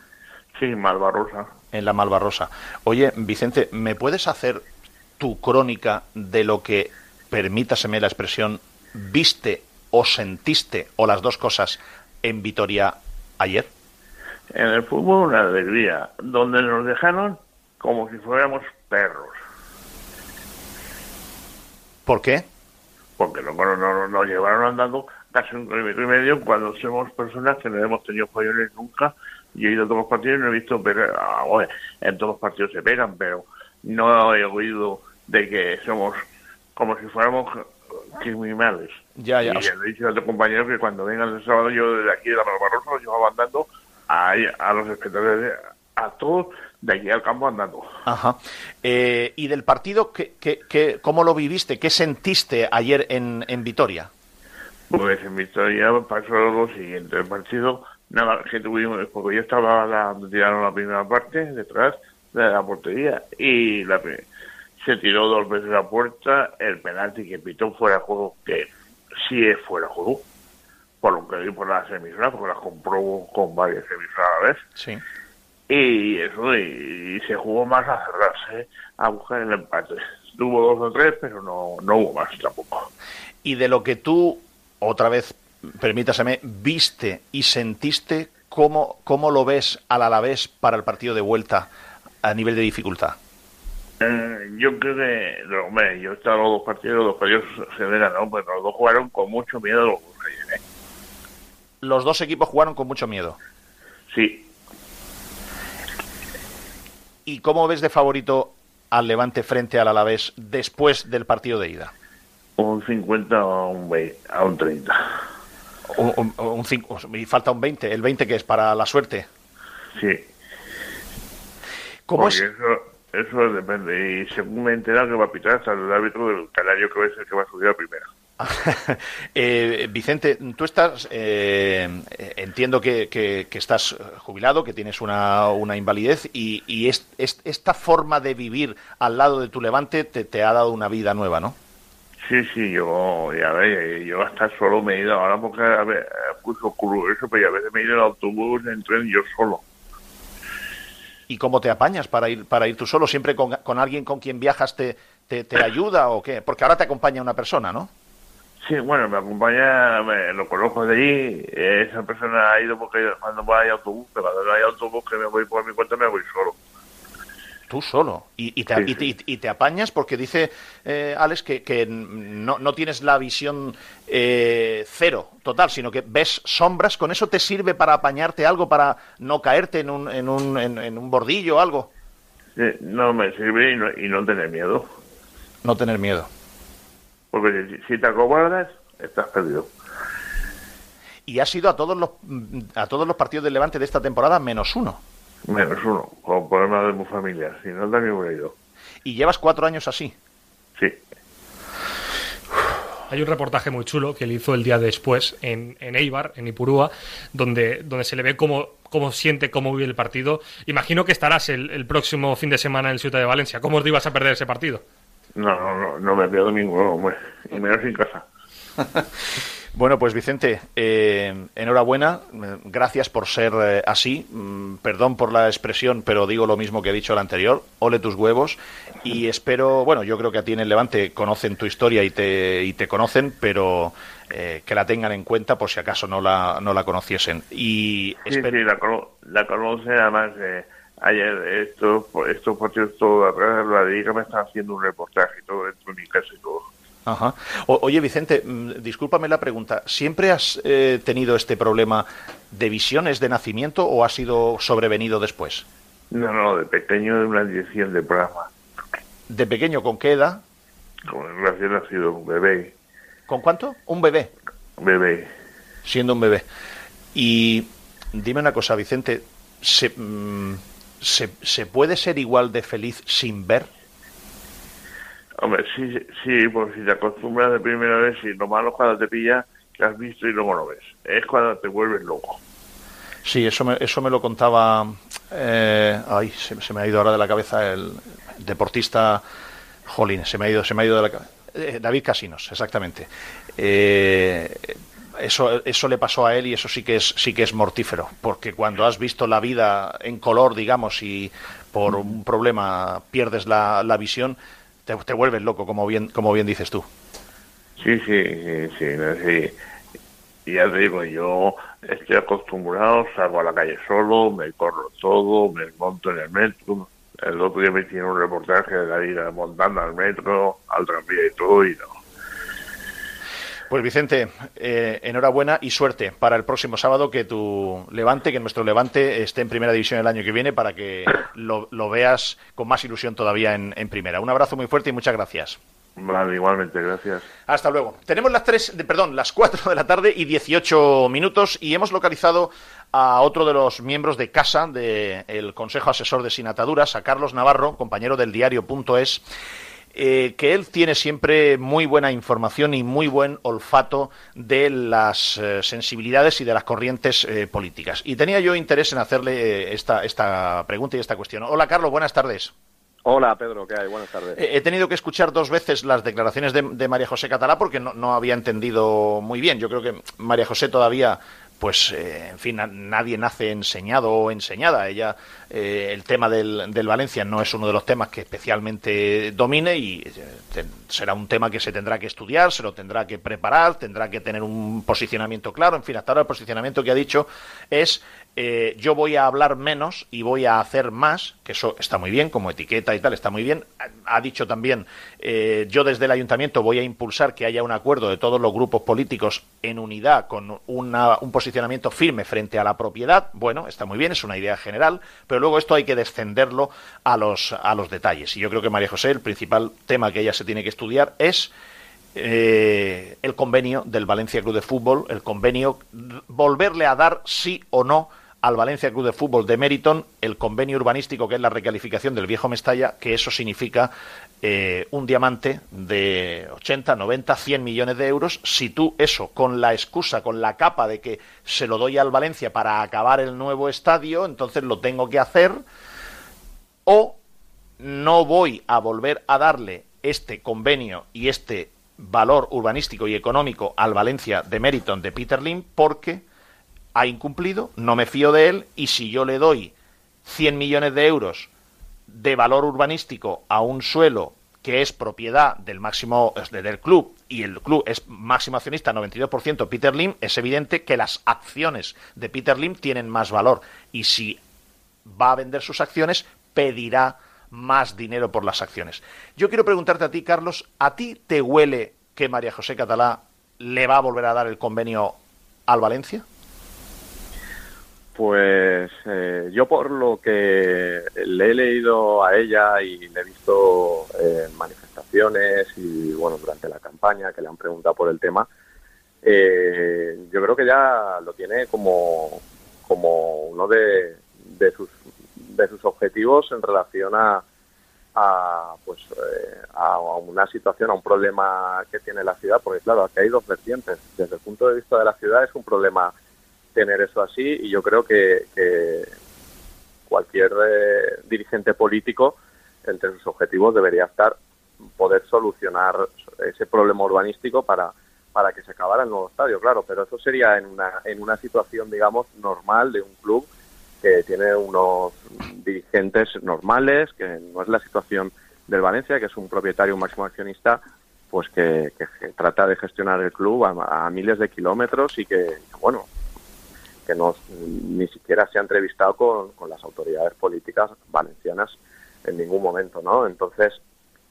Sí, Malvarrosa. En la Malvarrosa. Oye, Vicente, ¿me puedes hacer tu crónica de lo que, permítaseme la expresión, viste o sentiste, o las dos cosas, en Vitoria ayer? En el fútbol una alegría, donde nos dejaron como si fuéramos perros, ¿Por qué? porque no, no- no- nos llevaron andando casi un kilómetro y medio cuando somos personas que no hemos tenido follones nunca. Yo he ido a todos los partidos y no he visto, pero ah, bueno, en todos los partidos se pegan, pero no he oído de que somos como si fuéramos criminales. Ya, ya. Y le he dicho a otro compañero que cuando vengan el sábado yo desde aquí de la Malvarrosa los llevaba andando a, a los espectadores, a todos de aquí al campo andando. Ajá. Eh, ¿Y del partido, ¿qué, qué, qué- cómo lo viviste? ¿Qué sentiste ayer en, en Vitoria? Pues en mi historia pasó lo siguiente, el partido, nada, que tuvimos, porque yo estaba, la, tiraron la primera parte, detrás de la portería, y la, se tiró dos veces a puerta, el penalti que pitó fuera de juego, que sí es fuera de juego, por lo que vi por las emisoras, porque las compró con varias emisoras a la vez, Sí. y eso, y, y se jugó más a cerrarse, a buscar el empate. Tuvo dos o tres, pero no, no hubo más tampoco. Y de lo que tú, otra vez, permítaseme, viste y sentiste, ¿cómo, cómo lo ves al Alavés para el partido de vuelta a nivel de dificultad? Eh, yo creo que, no, hombre, yo he estado en los dos partidos, los dos partidos se ven, ¿no? Pues los dos jugaron con mucho miedo los dos ayer, ¿eh? Los dos equipos jugaron con mucho miedo. Sí, ¿Y cómo ves de favorito al Levante frente al Alavés después del partido de ida? un 50 a un 20, a un 30. Un, un- cinco- y falta un 20. ¿El 20 que es para la suerte? Sí, ¿Cómo porque es? eso, eso depende. Y según me he enterado que va a pitar hasta el árbitro del canario que va a ser el que va a subir a primera. Eh, Vicente, tú estás, eh, entiendo que, que, estás jubilado, que tienes una, una invalidez y, y es, esta forma de vivir al lado de tu levante te, te, ha dado una vida nueva, ¿no? Sí, sí, yo, ya ves, yo hasta solo me he ido, ahora porque a ver, oscuro eso, pero a veces me he ido en autobús, en tren, yo solo. ¿Y cómo te apañas para ir, para ir tú solo? ¿Siempre con, con alguien con quien viajas te, te, te ayuda o qué? Porque ahora te acompaña una persona, ¿no? Sí, bueno, me acompaña, lo conozco de allí, esa persona ha ido porque cuando va hay autobús, pero cuando no hay autobús que me voy por mi cuenta me voy solo. Tú solo. Y, y, te, y, te, apañas porque dice eh, Alex que, que no, no, tienes la visión eh, cero total, sino que ves sombras. ¿Con eso te sirve para apañarte algo, para no caerte en un, en un, en, un bordillo o algo? no me sirve y no, y no tener miedo. No tener miedo. Porque si te acobardas, estás perdido. Y has ido a todos los a todos los partidos del Levante de esta temporada menos uno. Menos uno, con problemas de mi familia. Si no, también hubiera ido. ¿Y llevas cuatro años así? Sí. Hay un reportaje muy chulo que él hizo el día después en, en Eibar, en Ipurúa, donde, donde se le ve cómo, cómo siente, cómo vive el partido. Imagino que estarás el, el próximo fin de semana en el Ciudad de Valencia. ¿Cómo os ibas a perder ese partido? No, no, no, no me pierdo ninguno, y menos en casa. Bueno, pues Vicente, eh, enhorabuena, gracias por ser eh, así, mm, perdón por la expresión, pero digo lo mismo que he dicho el anterior, ole tus huevos. Y espero, bueno, yo creo que a ti en el Levante conocen tu historia y te, y te conocen, pero eh, que la tengan en cuenta por si acaso no la, no la conociesen. Y sí, sí, la, la conoce además ayer estos estos partidos todo la liga me están haciendo un reportaje todo dentro de mi casa y todo Ajá. oye Vicente mm, discúlpame la pregunta. Siempre has eh, tenido este problema de visiones de nacimiento o ha sido sobrevenido después no no de pequeño de una dirección de programa. De pequeño con qué edad con recién nacido un bebé. Con cuánto un bebé. Un bebé. Siendo un bebé. Y dime una cosa Vicente se, mm, ¿se, ¿se puede ser igual de feliz sin ver? Hombre, sí, sí, porque si te acostumbras de primera vez, y lo malo es cuando te pilla que has visto y luego no ves. Es cuando te vuelves loco. Sí, eso me, eso me lo contaba. Eh, ay, se, me ha ido ahora de la cabeza el deportista. Jolín, se me ha ido, se me ha ido de la cabeza. Eh, David Casinos, exactamente. Eh, eso, eso le pasó a él y eso sí que es sí que es mortífero, porque cuando has visto la vida en color, digamos, y por un problema pierdes la, la visión, te, te, vuelves loco, como bien como bien dices tú. Sí, sí, sí, sí, Y ya te digo, yo estoy acostumbrado, salgo a la calle solo, me corro todo, me monto en el metro. El otro día me hicieron un reportaje de la vida montando al metro, al tranvía y todo, y no pues Vicente, eh, enhorabuena y suerte para el próximo sábado que tu Levante, que nuestro Levante esté en primera división el año que viene para que lo, veas con más ilusión todavía en, primera. Un abrazo muy fuerte y muchas gracias. Vale, igualmente, gracias. Hasta luego. Tenemos las tres, de, perdón, las cuatro de la tarde y 18 minutos y hemos localizado a otro de los miembros de casa del Consejo Asesor de Sinataduras, a Carlos Navarro, compañero del diario.es eh, que él tiene siempre muy buena información y muy buen olfato de las eh, sensibilidades y de las corrientes eh, políticas. Y tenía yo interés en hacerle esta, esta pregunta y esta cuestión. Hola, Carlos, buenas tardes. Hola, Pedro, ¿qué hay? Buenas tardes. he tenido que escuchar dos veces las declaraciones de, de María José Catalá porque no, no, había entendido muy bien. Yo creo que María José todavía pues eh, en fin, nadie nace enseñado o enseñada. Ella, eh, el tema del, del, Valencia no es uno de los temas que especialmente domine y eh, será un tema que se tendrá que estudiar, se lo tendrá que preparar, tendrá que tener un posicionamiento claro. En fin, hasta ahora el posicionamiento que ha dicho es eh, yo voy a hablar menos y voy a hacer más, que eso está muy bien, como etiqueta y tal, está muy bien. Ha dicho también, yo desde el ayuntamiento voy a impulsar que haya un acuerdo de todos los grupos políticos en unidad con una, un posicionamiento firme frente a la propiedad. Bueno, está muy bien, es una idea general, pero luego esto hay que descenderlo a los, a los detalles. Y yo creo que María José, el principal tema que ella se tiene que estudiar es eh, el convenio del Valencia Club de Fútbol, el convenio, volverle a dar sí o no al Valencia Club de Fútbol de Meriton el convenio urbanístico que es la recalificación del viejo Mestalla, que eso significa eh, un diamante de 80, 90, 100 millones de euros. Si tú eso, con la excusa, con la capa de que se lo doy al Valencia para acabar el nuevo estadio, entonces lo tengo que hacer, o no voy a volver a darle este convenio y este valor urbanístico y económico al Valencia de Meriton de Peter Lim porque ha incumplido, no me fío de él y si yo le doy 100 millones de euros de valor urbanístico a un suelo que es propiedad del máximo del club y el club es máximo accionista 92% Peter Lim, es evidente que las acciones de Peter Lim tienen más valor y si va a vender sus acciones pedirá más dinero por las acciones. Yo quiero preguntarte a ti, Carlos, ¿a ti te huele que María José Catalá le va a volver a dar el convenio al Valencia? Pues eh, yo por lo que le he leído a ella y le he visto en manifestaciones y bueno durante la campaña que le han preguntado por el tema, eh, yo creo que ya lo tiene como, como uno de, de, sus, de sus objetivos en relación a, a, pues, eh, a una situación, a un problema que tiene la ciudad, porque claro, aquí hay dos vertientes. Desde el punto de vista de la ciudad es un problema tener eso así y yo creo que, cualquier eh, dirigente político entre sus objetivos debería estar poder solucionar ese problema urbanístico para para que se acabara el nuevo estadio, claro, pero eso sería en una, en una situación, digamos, normal de un club que tiene unos dirigentes normales, que no es la situación del Valencia, que es un propietario, un máximo accionista, pues que, trata de gestionar el club a, miles de kilómetros y que, bueno, que no, ni siquiera se ha entrevistado con, las autoridades políticas valencianas en ningún momento, ¿no? Entonces,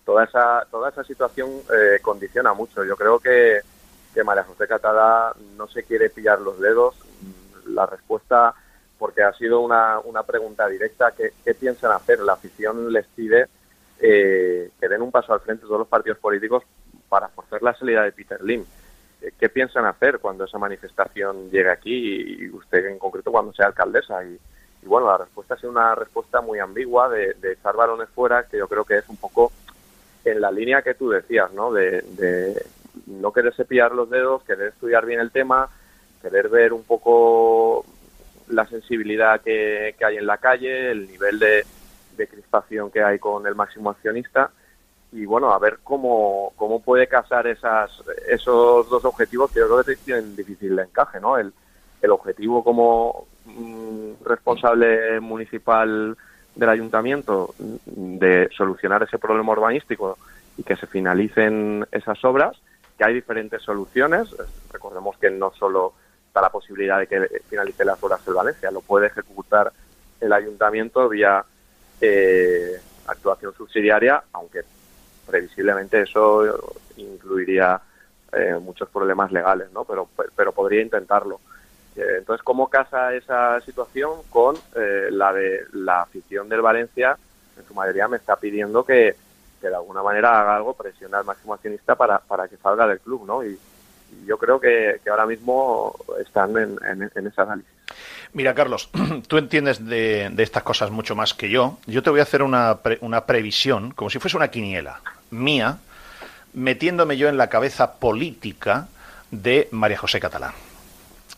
toda esa, toda esa situación eh, condiciona mucho. Yo creo que, que María José Catada no se quiere pillar los dedos. La respuesta, porque ha sido una, una pregunta directa, ¿qué, ¿qué piensan hacer? La afición les pide eh, que den un paso al frente todos los partidos políticos para forzar la salida de Peter Lim. Eh, ¿Qué piensan hacer cuando esa manifestación llegue aquí y usted en concreto cuando sea alcaldesa? Y, bueno, la respuesta ha sido una respuesta muy ambigua de, de, echar balones fuera, que yo creo que es un poco en la línea que tú decías, ¿no? De, no quererse pillar los dedos, querer estudiar bien el tema, querer ver un poco la sensibilidad que, que hay en la calle, el nivel de, de crispación que hay con el máximo accionista y bueno, a ver cómo, cómo puede casar esas, esos dos objetivos que yo creo que tienen difícil de encaje, ¿no? El, el objetivo como mm, responsable municipal del ayuntamiento de solucionar ese problema urbanístico y que se finalicen esas obras, que hay diferentes soluciones. Recordemos que no solo está la posibilidad de que finalice las obras en Valencia, lo puede ejecutar el ayuntamiento vía eh, actuación subsidiaria, aunque previsiblemente eso incluiría eh, muchos problemas legales, ¿no? Pero, pero podría intentarlo. Eh, entonces, ¿cómo casa esa situación con eh, la de la afición del Valencia? En su mayoría me está pidiendo que, que de alguna manera haga algo, presione al máximo accionista para, para que salga del club, ¿no? Y, yo creo que, ahora mismo están en, en, en ese análisis. Mira, Carlos, tú entiendes de, estas cosas mucho más que yo. Yo te voy a hacer una, una previsión, como si fuese una quiniela mía, metiéndome yo en la cabeza política de María José Catalán.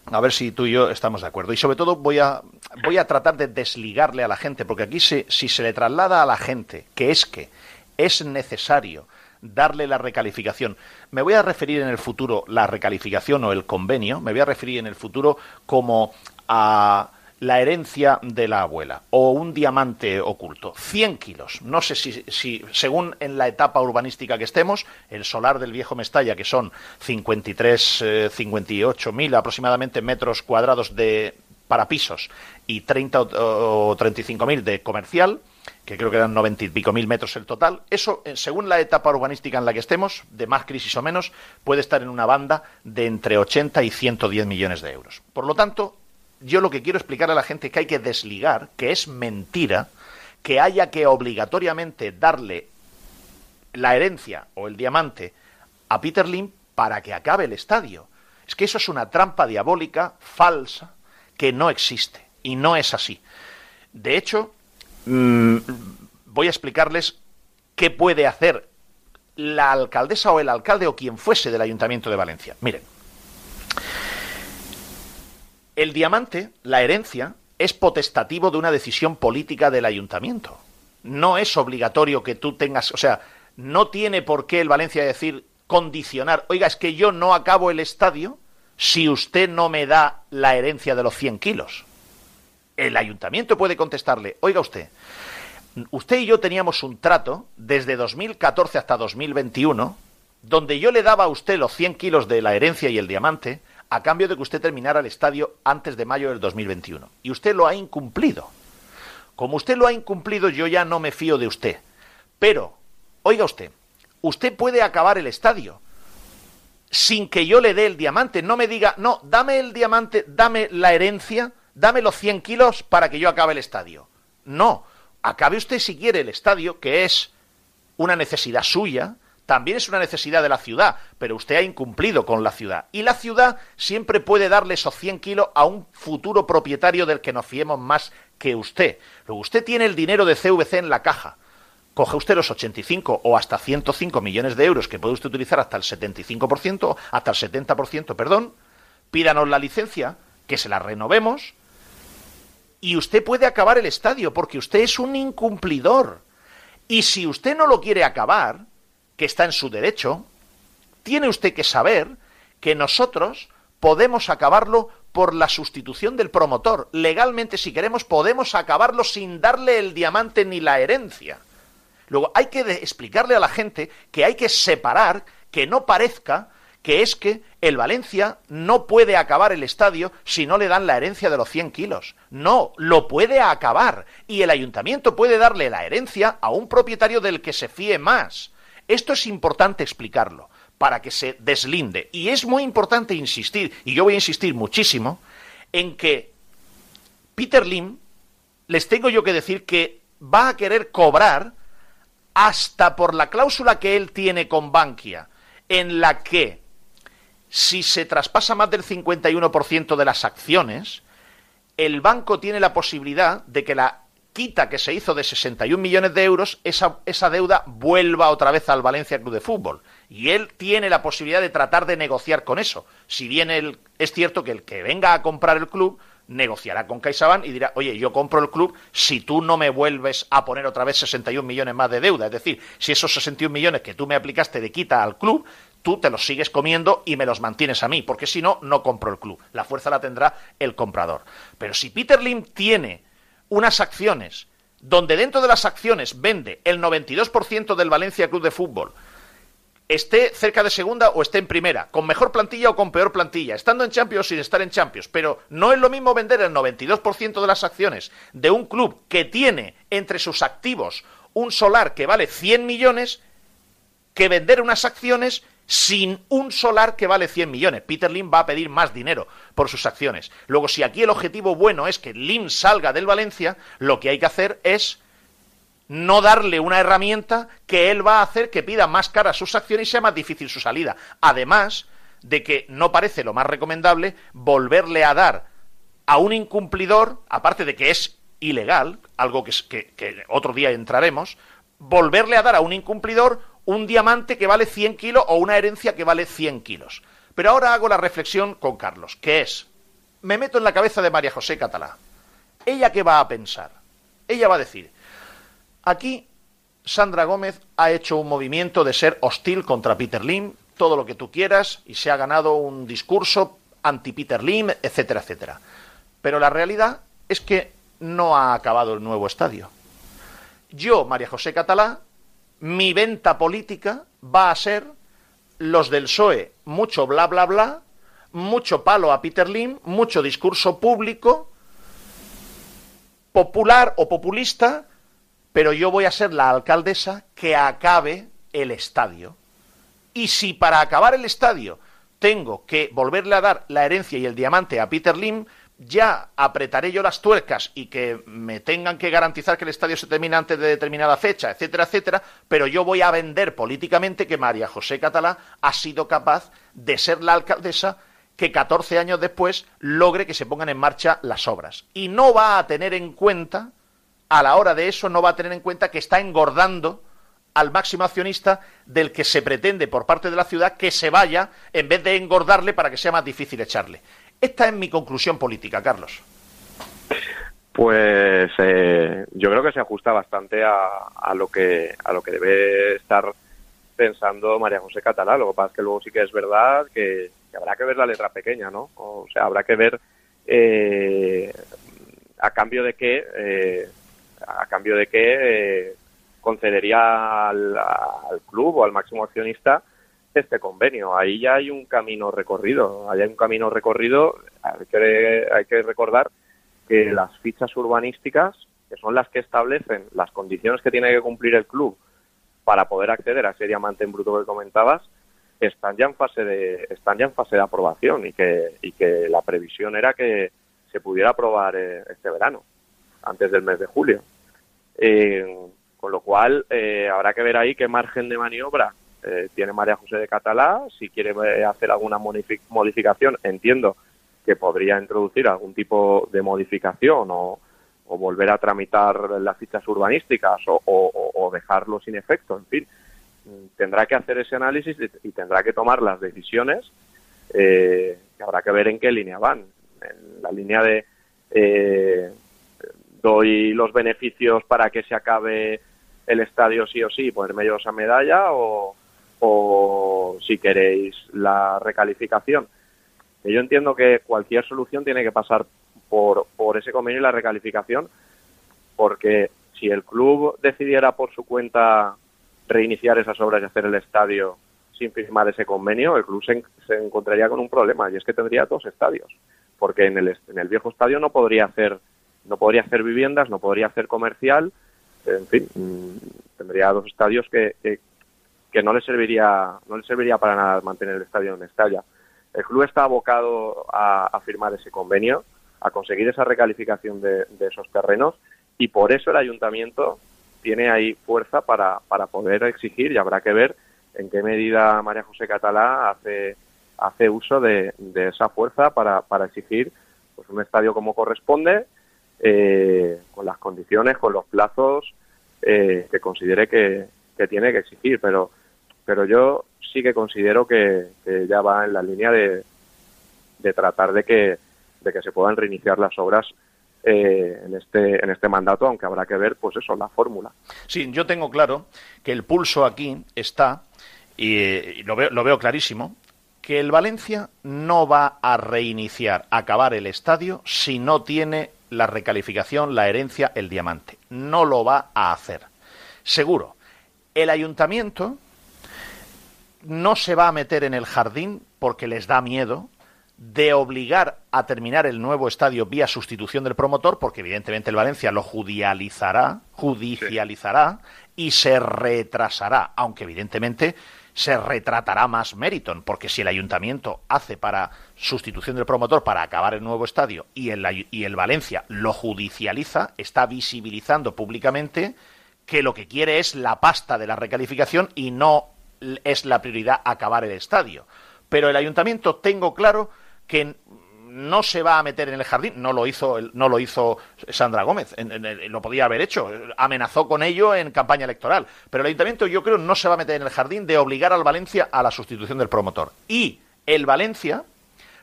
A ver si tú y yo estamos de acuerdo. Y sobre todo voy a, voy a tratar de desligarle a la gente, porque aquí si se le traslada a la gente que es que es necesario darle la recalificación. Me voy a referir en el futuro la recalificación o el convenio, me voy a referir en el futuro como a la herencia de la abuela o un diamante oculto. 100 kilos. No sé si, según en la etapa urbanística que estemos, el solar del viejo Mestalla, que son 53, 58 mil aproximadamente metros cuadrados de para pisos y 30 o 35 mil de comercial, que creo que eran 90 y pico mil metros el total, eso, eh, según la etapa urbanística en la que estemos, de más crisis o menos, puede estar en una banda de entre 80 y 110 millones de euros. Por lo tanto, yo lo que quiero explicar a la gente es que hay que desligar, que es mentira, que haya que obligatoriamente darle la herencia o el diamante a Peter Lim para que acabe el estadio. Es que eso es una trampa diabólica falsa que no existe. Y no es así. De hecho, mm, voy a explicarles qué puede hacer la alcaldesa o el alcalde o quien fuese del Ayuntamiento de Valencia. Miren, el diamante, la herencia, es potestativo de una decisión política del ayuntamiento. No es obligatorio que tú tengas, o sea, no tiene por qué el Valencia decir condicionar, oiga, es que yo no acabo el estadio si usted no me da la herencia de los 100 kilos. El ayuntamiento puede contestarle, oiga usted, usted y yo teníamos un trato desde 2014 hasta 2021 donde yo le daba a usted los 100 kilos de la herencia y el diamante a cambio de que usted terminara el estadio antes de mayo del 2021. Y usted lo ha incumplido. Como usted lo ha incumplido, yo ya no me fío de usted. Pero, oiga usted, usted puede acabar el estadio sin que yo le dé el diamante. No me diga, no, dame el diamante, dame la herencia, dame los 100 kilos para que yo acabe el estadio. No, acabe usted si quiere el estadio, que es una necesidad suya, también es una necesidad de la ciudad, pero usted ha incumplido con la ciudad. Y la ciudad siempre puede darle esos 100 kilos a un futuro propietario del que nos fiemos más que usted. Luego, usted tiene el dinero de CVC en la caja. Coge usted los 85 o hasta 105 millones de euros que puede usted utilizar hasta el 75%, hasta el 70%, perdón, pídanos la licencia, que se la renovemos, y usted puede acabar el estadio, porque usted es un incumplidor. Y si usted no lo quiere acabar, que está en su derecho, tiene usted que saber que nosotros podemos acabarlo por la sustitución del promotor. Legalmente, si queremos, podemos acabarlo sin darle el diamante ni la herencia. Luego, hay que explicarle a la gente que hay que separar, que no parezca que es que el Valencia no puede acabar el estadio si no le dan la herencia de los 100 kilos. No, lo puede acabar. Y el ayuntamiento puede darle la herencia a un propietario del que se fíe más. Esto es importante explicarlo para que se deslinde. Y es muy importante insistir, y yo voy a insistir muchísimo, en que Peter Lim, les tengo yo que decir que va a querer cobrar hasta por la cláusula que él tiene con Bankia, en la que si se traspasa más del 51% de las acciones, el banco tiene la posibilidad de que la quita que se hizo de 61 millones de euros, esa, esa deuda vuelva otra vez al Valencia Club de Fútbol. Y él tiene la posibilidad de tratar de negociar con eso. Si bien él, es cierto que el que venga a comprar el club negociará con CaixaBank y dirá, oye, yo compro el club si tú no me vuelves a poner otra vez 61 millones más de deuda. Es decir, si esos 61 millones que tú me aplicaste de quita al club, tú te los sigues comiendo y me los mantienes a mí, porque si no, no compro el club. La fuerza la tendrá el comprador. Pero si Peter Lim tiene unas acciones donde dentro de las acciones vende el 92% del Valencia Club de Fútbol, esté cerca de segunda o esté en primera, con mejor plantilla o con peor plantilla, estando en Champions sin estar en Champions, pero no es lo mismo vender el 92% de las acciones de un club que tiene entre sus activos un solar que vale 100 millones que vender unas acciones sin un solar que vale 100 millones. Peter Lim va a pedir más dinero por sus acciones. Luego, si aquí el objetivo bueno es que Lim salga del Valencia, lo que hay que hacer es no darle una herramienta que él va a hacer que pida más cara sus acciones y sea más difícil su salida. Además de que no parece lo más recomendable volverle a dar a un incumplidor, aparte de que es ilegal, algo que, que, que otro día entraremos, volverle a dar a un incumplidor un diamante que vale 100 kilos o una herencia que vale 100 kilos. Pero ahora hago la reflexión con Carlos, que es, me meto en la cabeza de María José Catalá. ¿Ella qué va a pensar? Ella va a decir, aquí Sandra Gómez ha hecho un movimiento de ser hostil contra Peter Lim, todo lo que tú quieras, y se ha ganado un discurso anti-Peter Lim, etcétera, etcétera. Pero la realidad es que no ha acabado el nuevo estadio. Yo, María José Catalá, mi venta política va a ser los del PSOE, mucho bla bla bla, mucho palo a Peter Lim, mucho discurso público, popular o populista, pero yo voy a ser la alcaldesa que acabe el estadio. Y si para acabar el estadio tengo que volverle a dar la herencia y el diamante a Peter Lim, ya apretaré yo las tuercas y que me tengan que garantizar que el estadio se termine antes de determinada fecha, etcétera, etcétera, pero yo voy a vender políticamente que María José Catalá ha sido capaz de ser la alcaldesa que 14 años después logre que se pongan en marcha las obras. Y no va a tener en cuenta, a la hora de eso, no va a tener en cuenta que está engordando al máximo accionista del que se pretende por parte de la ciudad que se vaya en vez de engordarle para que sea más difícil echarle. Esta es mi conclusión política, Carlos. Pues eh, yo creo que se ajusta bastante a, lo que a lo que debe estar pensando María José Catalá. Lo que pasa es que luego sí que es verdad que, habrá que ver la letra pequeña, ¿no? O sea, habrá que ver eh, a cambio de qué, eh, a cambio de qué concedería al, club o al máximo accionista este convenio. Ahí ya hay un camino recorrido. Ahí hay un camino recorrido. Hay que, hay que recordar que las fichas urbanísticas, que son las que establecen las condiciones que tiene que cumplir el club para poder acceder a ese diamante en bruto que comentabas, están ya en fase de están ya en fase de aprobación y que y que la previsión era que se pudiera aprobar eh, este verano antes del mes de julio eh, con lo cual eh, habrá que ver ahí qué margen de maniobra tiene María José de Catalá si quiere hacer alguna modificación entiendo que podría introducir algún tipo de modificación o, o volver a tramitar las fichas urbanísticas o, dejarlo sin efecto, en fin, tendrá que hacer ese análisis y tendrá que tomar las decisiones eh, que habrá que ver en qué línea van. En la línea de eh, doy los beneficios para que se acabe el estadio sí o sí, ponerme yo esa medalla o, o si queréis la recalificación. Yo entiendo que cualquier solución tiene que pasar por, por ese convenio y la recalificación, porque si el club decidiera por su cuenta reiniciar esas obras y hacer el estadio sin firmar ese convenio, el club se, encontraría con un problema y es que tendría dos estadios, porque en el, en el viejo estadio no podría hacer no podría hacer viviendas, no podría hacer comercial, en fin, mm, tendría dos estadios que, que, no le serviría no le serviría para nada mantener el estadio en Estalla. El club está abocado a firmar ese convenio a conseguir esa recalificación de, esos terrenos y por eso el ayuntamiento tiene ahí fuerza para, para poder exigir y habrá que ver en qué medida María José Catalá hace, hace uso de, esa fuerza para, para exigir pues, un estadio como corresponde, eh, con las condiciones, con los plazos eh, que considere que, tiene que exigir. Pero, pero yo sí que considero que, ya va en la línea de, de tratar de que de que se puedan reiniciar las obras eh, en este en este mandato, aunque habrá que ver, pues eso, la fórmula. Sí, yo tengo claro que el pulso aquí está y, lo, veo, lo veo clarísimo que el Valencia no va a reiniciar, acabar el estadio si no tiene la recalificación, la herencia, el diamante. No lo va a hacer. Seguro. El ayuntamiento no se va a meter en el jardín porque les da miedo de obligar a terminar el nuevo estadio vía sustitución del promotor, porque evidentemente el Valencia lo judicializará, judicializará y se retrasará, aunque evidentemente se retratará más Meriton, porque si el ayuntamiento hace para sustitución del promotor para acabar el nuevo estadio y el, y el Valencia lo judicializa, está visibilizando públicamente que lo que quiere es la pasta de la recalificación y no es la prioridad acabar el estadio. Pero el ayuntamiento, tengo claro, que no se va a meter en el jardín, no lo hizo, no lo hizo Sandra Gómez, lo podía haber hecho, amenazó con ello en campaña electoral, pero el ayuntamiento yo creo no se va a meter en el jardín de obligar al Valencia a la sustitución del promotor. Y el Valencia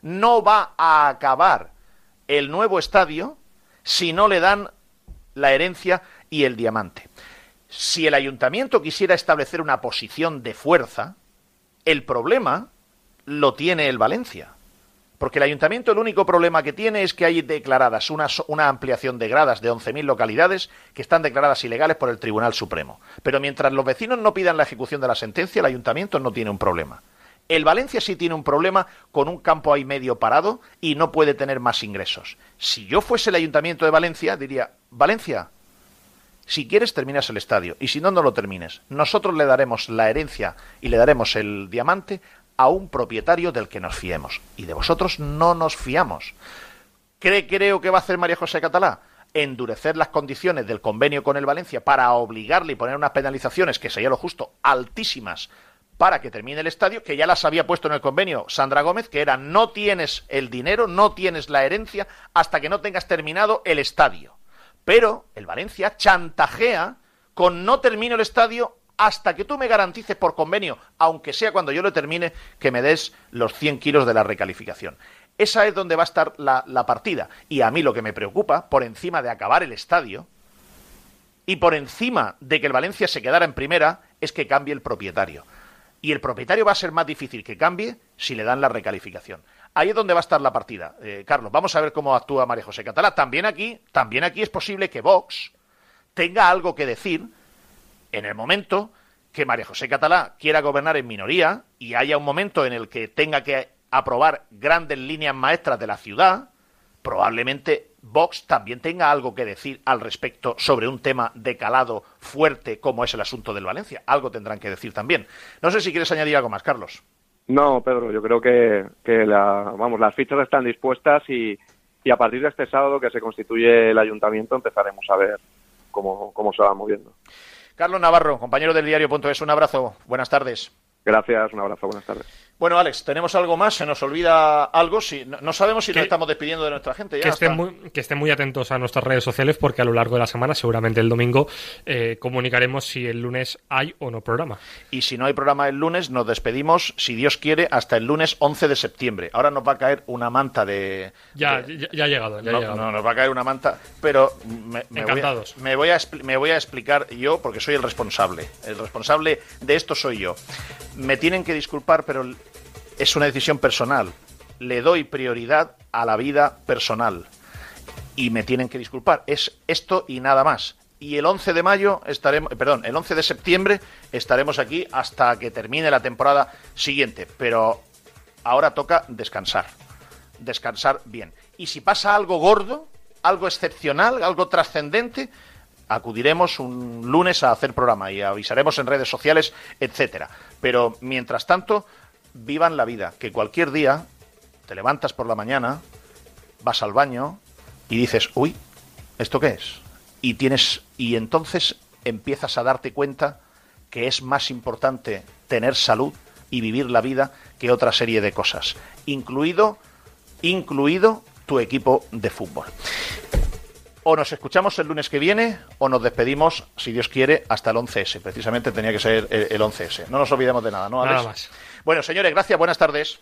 no va a acabar el nuevo estadio si no le dan la herencia y el diamante. Si el ayuntamiento quisiera establecer una posición de fuerza, el problema lo tiene el Valencia porque el ayuntamiento el único problema que tiene es que hay declaradas una, una ampliación de gradas de 11.000 localidades que están declaradas ilegales por el Tribunal Supremo. Pero mientras los vecinos no pidan la ejecución de la sentencia, el ayuntamiento no tiene un problema. El Valencia sí tiene un problema con un campo ahí medio parado y no puede tener más ingresos. Si yo fuese el ayuntamiento de Valencia, diría, Valencia, si quieres terminas el estadio y si no, no lo termines. Nosotros le daremos la herencia y le daremos el diamante a un propietario del que nos fiemos. Y de vosotros no nos fiamos. ¿Cree, creo que va a hacer María José Catalá? endurecer las condiciones del convenio con el Valencia para obligarle y poner unas penalizaciones, que sería lo justo, altísimas para que termine el estadio, que ya las había puesto en el convenio Sandra Gómez, que era no tienes el dinero, no tienes la herencia hasta que no tengas terminado el estadio. Pero el Valencia chantajea con no termino el estadio hasta que tú me garantices por convenio, aunque sea cuando yo lo termine, que me des los 100 kilos de la recalificación. Esa es donde va a estar la, la partida. Y a mí lo que me preocupa, por encima de acabar el estadio, y por encima de que el Valencia se quedara en primera, es que cambie el propietario. Y el propietario va a ser más difícil que cambie si le dan la recalificación. Ahí es donde va a estar la partida. Eh, Carlos, vamos a ver cómo actúa María José Catalá. También aquí, también aquí es posible que Vox tenga algo que decir en el momento que María José Catalá quiera gobernar en minoría y haya un momento en el que tenga que aprobar grandes líneas maestras de la ciudad, probablemente Vox también tenga algo que decir al respecto sobre un tema de calado fuerte como es el asunto del Valencia. Algo tendrán que decir también. No sé si quieres añadir algo más, Carlos. No, Pedro, yo creo que, que la, vamos, las fichas están dispuestas y, y a partir de este sábado que se constituye el ayuntamiento empezaremos a ver cómo, cómo se va moviendo. Carlos Navarro, compañero del diario.es, un abrazo. Buenas tardes. Gracias, un abrazo, buenas tardes. Bueno, Alex, ¿tenemos algo más? ¿Se nos olvida algo? Si, no, no sabemos si nos estamos despidiendo de nuestra gente. Ya que, estén muy, que estén muy atentos a nuestras redes sociales porque a lo largo de la semana, seguramente el domingo, eh, comunicaremos si el lunes hay o no programa. Y si no hay programa el lunes, nos despedimos, si Dios quiere, hasta el lunes 11 de septiembre. Ahora nos va a caer una manta de... Ya, de- ya, ya ha llegado, ya ha no, llegado. no, nos va a caer una manta, pero me, me voy, a, Encantados. me, voy a, me voy a explicar yo porque soy el responsable. El responsable de esto soy yo. Me tienen que disculpar, pero es una decisión personal. Le doy prioridad a la vida personal. Y me tienen que disculpar. Es esto y nada más. Y el 11 de mayo estaremos, eh, perdón, el 11 de septiembre estaremos aquí hasta que termine la temporada siguiente. Pero ahora toca descansar. Descansar bien. Y si pasa algo gordo, algo excepcional, algo trascendente, acudiremos un lunes a hacer programa y avisaremos en redes sociales, etcétera. Pero mientras tanto, vivan la vida, que cualquier día te levantas por la mañana, vas al baño y dices, uy, ¿esto qué es? Y tienes y entonces empiezas a darte cuenta que es más importante tener salud y vivir la vida que otra serie de cosas, incluido incluido tu equipo de fútbol. O nos escuchamos el lunes que viene o nos despedimos, si Dios quiere, hasta el 11S. Precisamente tenía que ser el, el 11S. No nos olvidemos de nada, ¿no, Alex? Nada más. Bueno, señores, gracias, buenas tardes.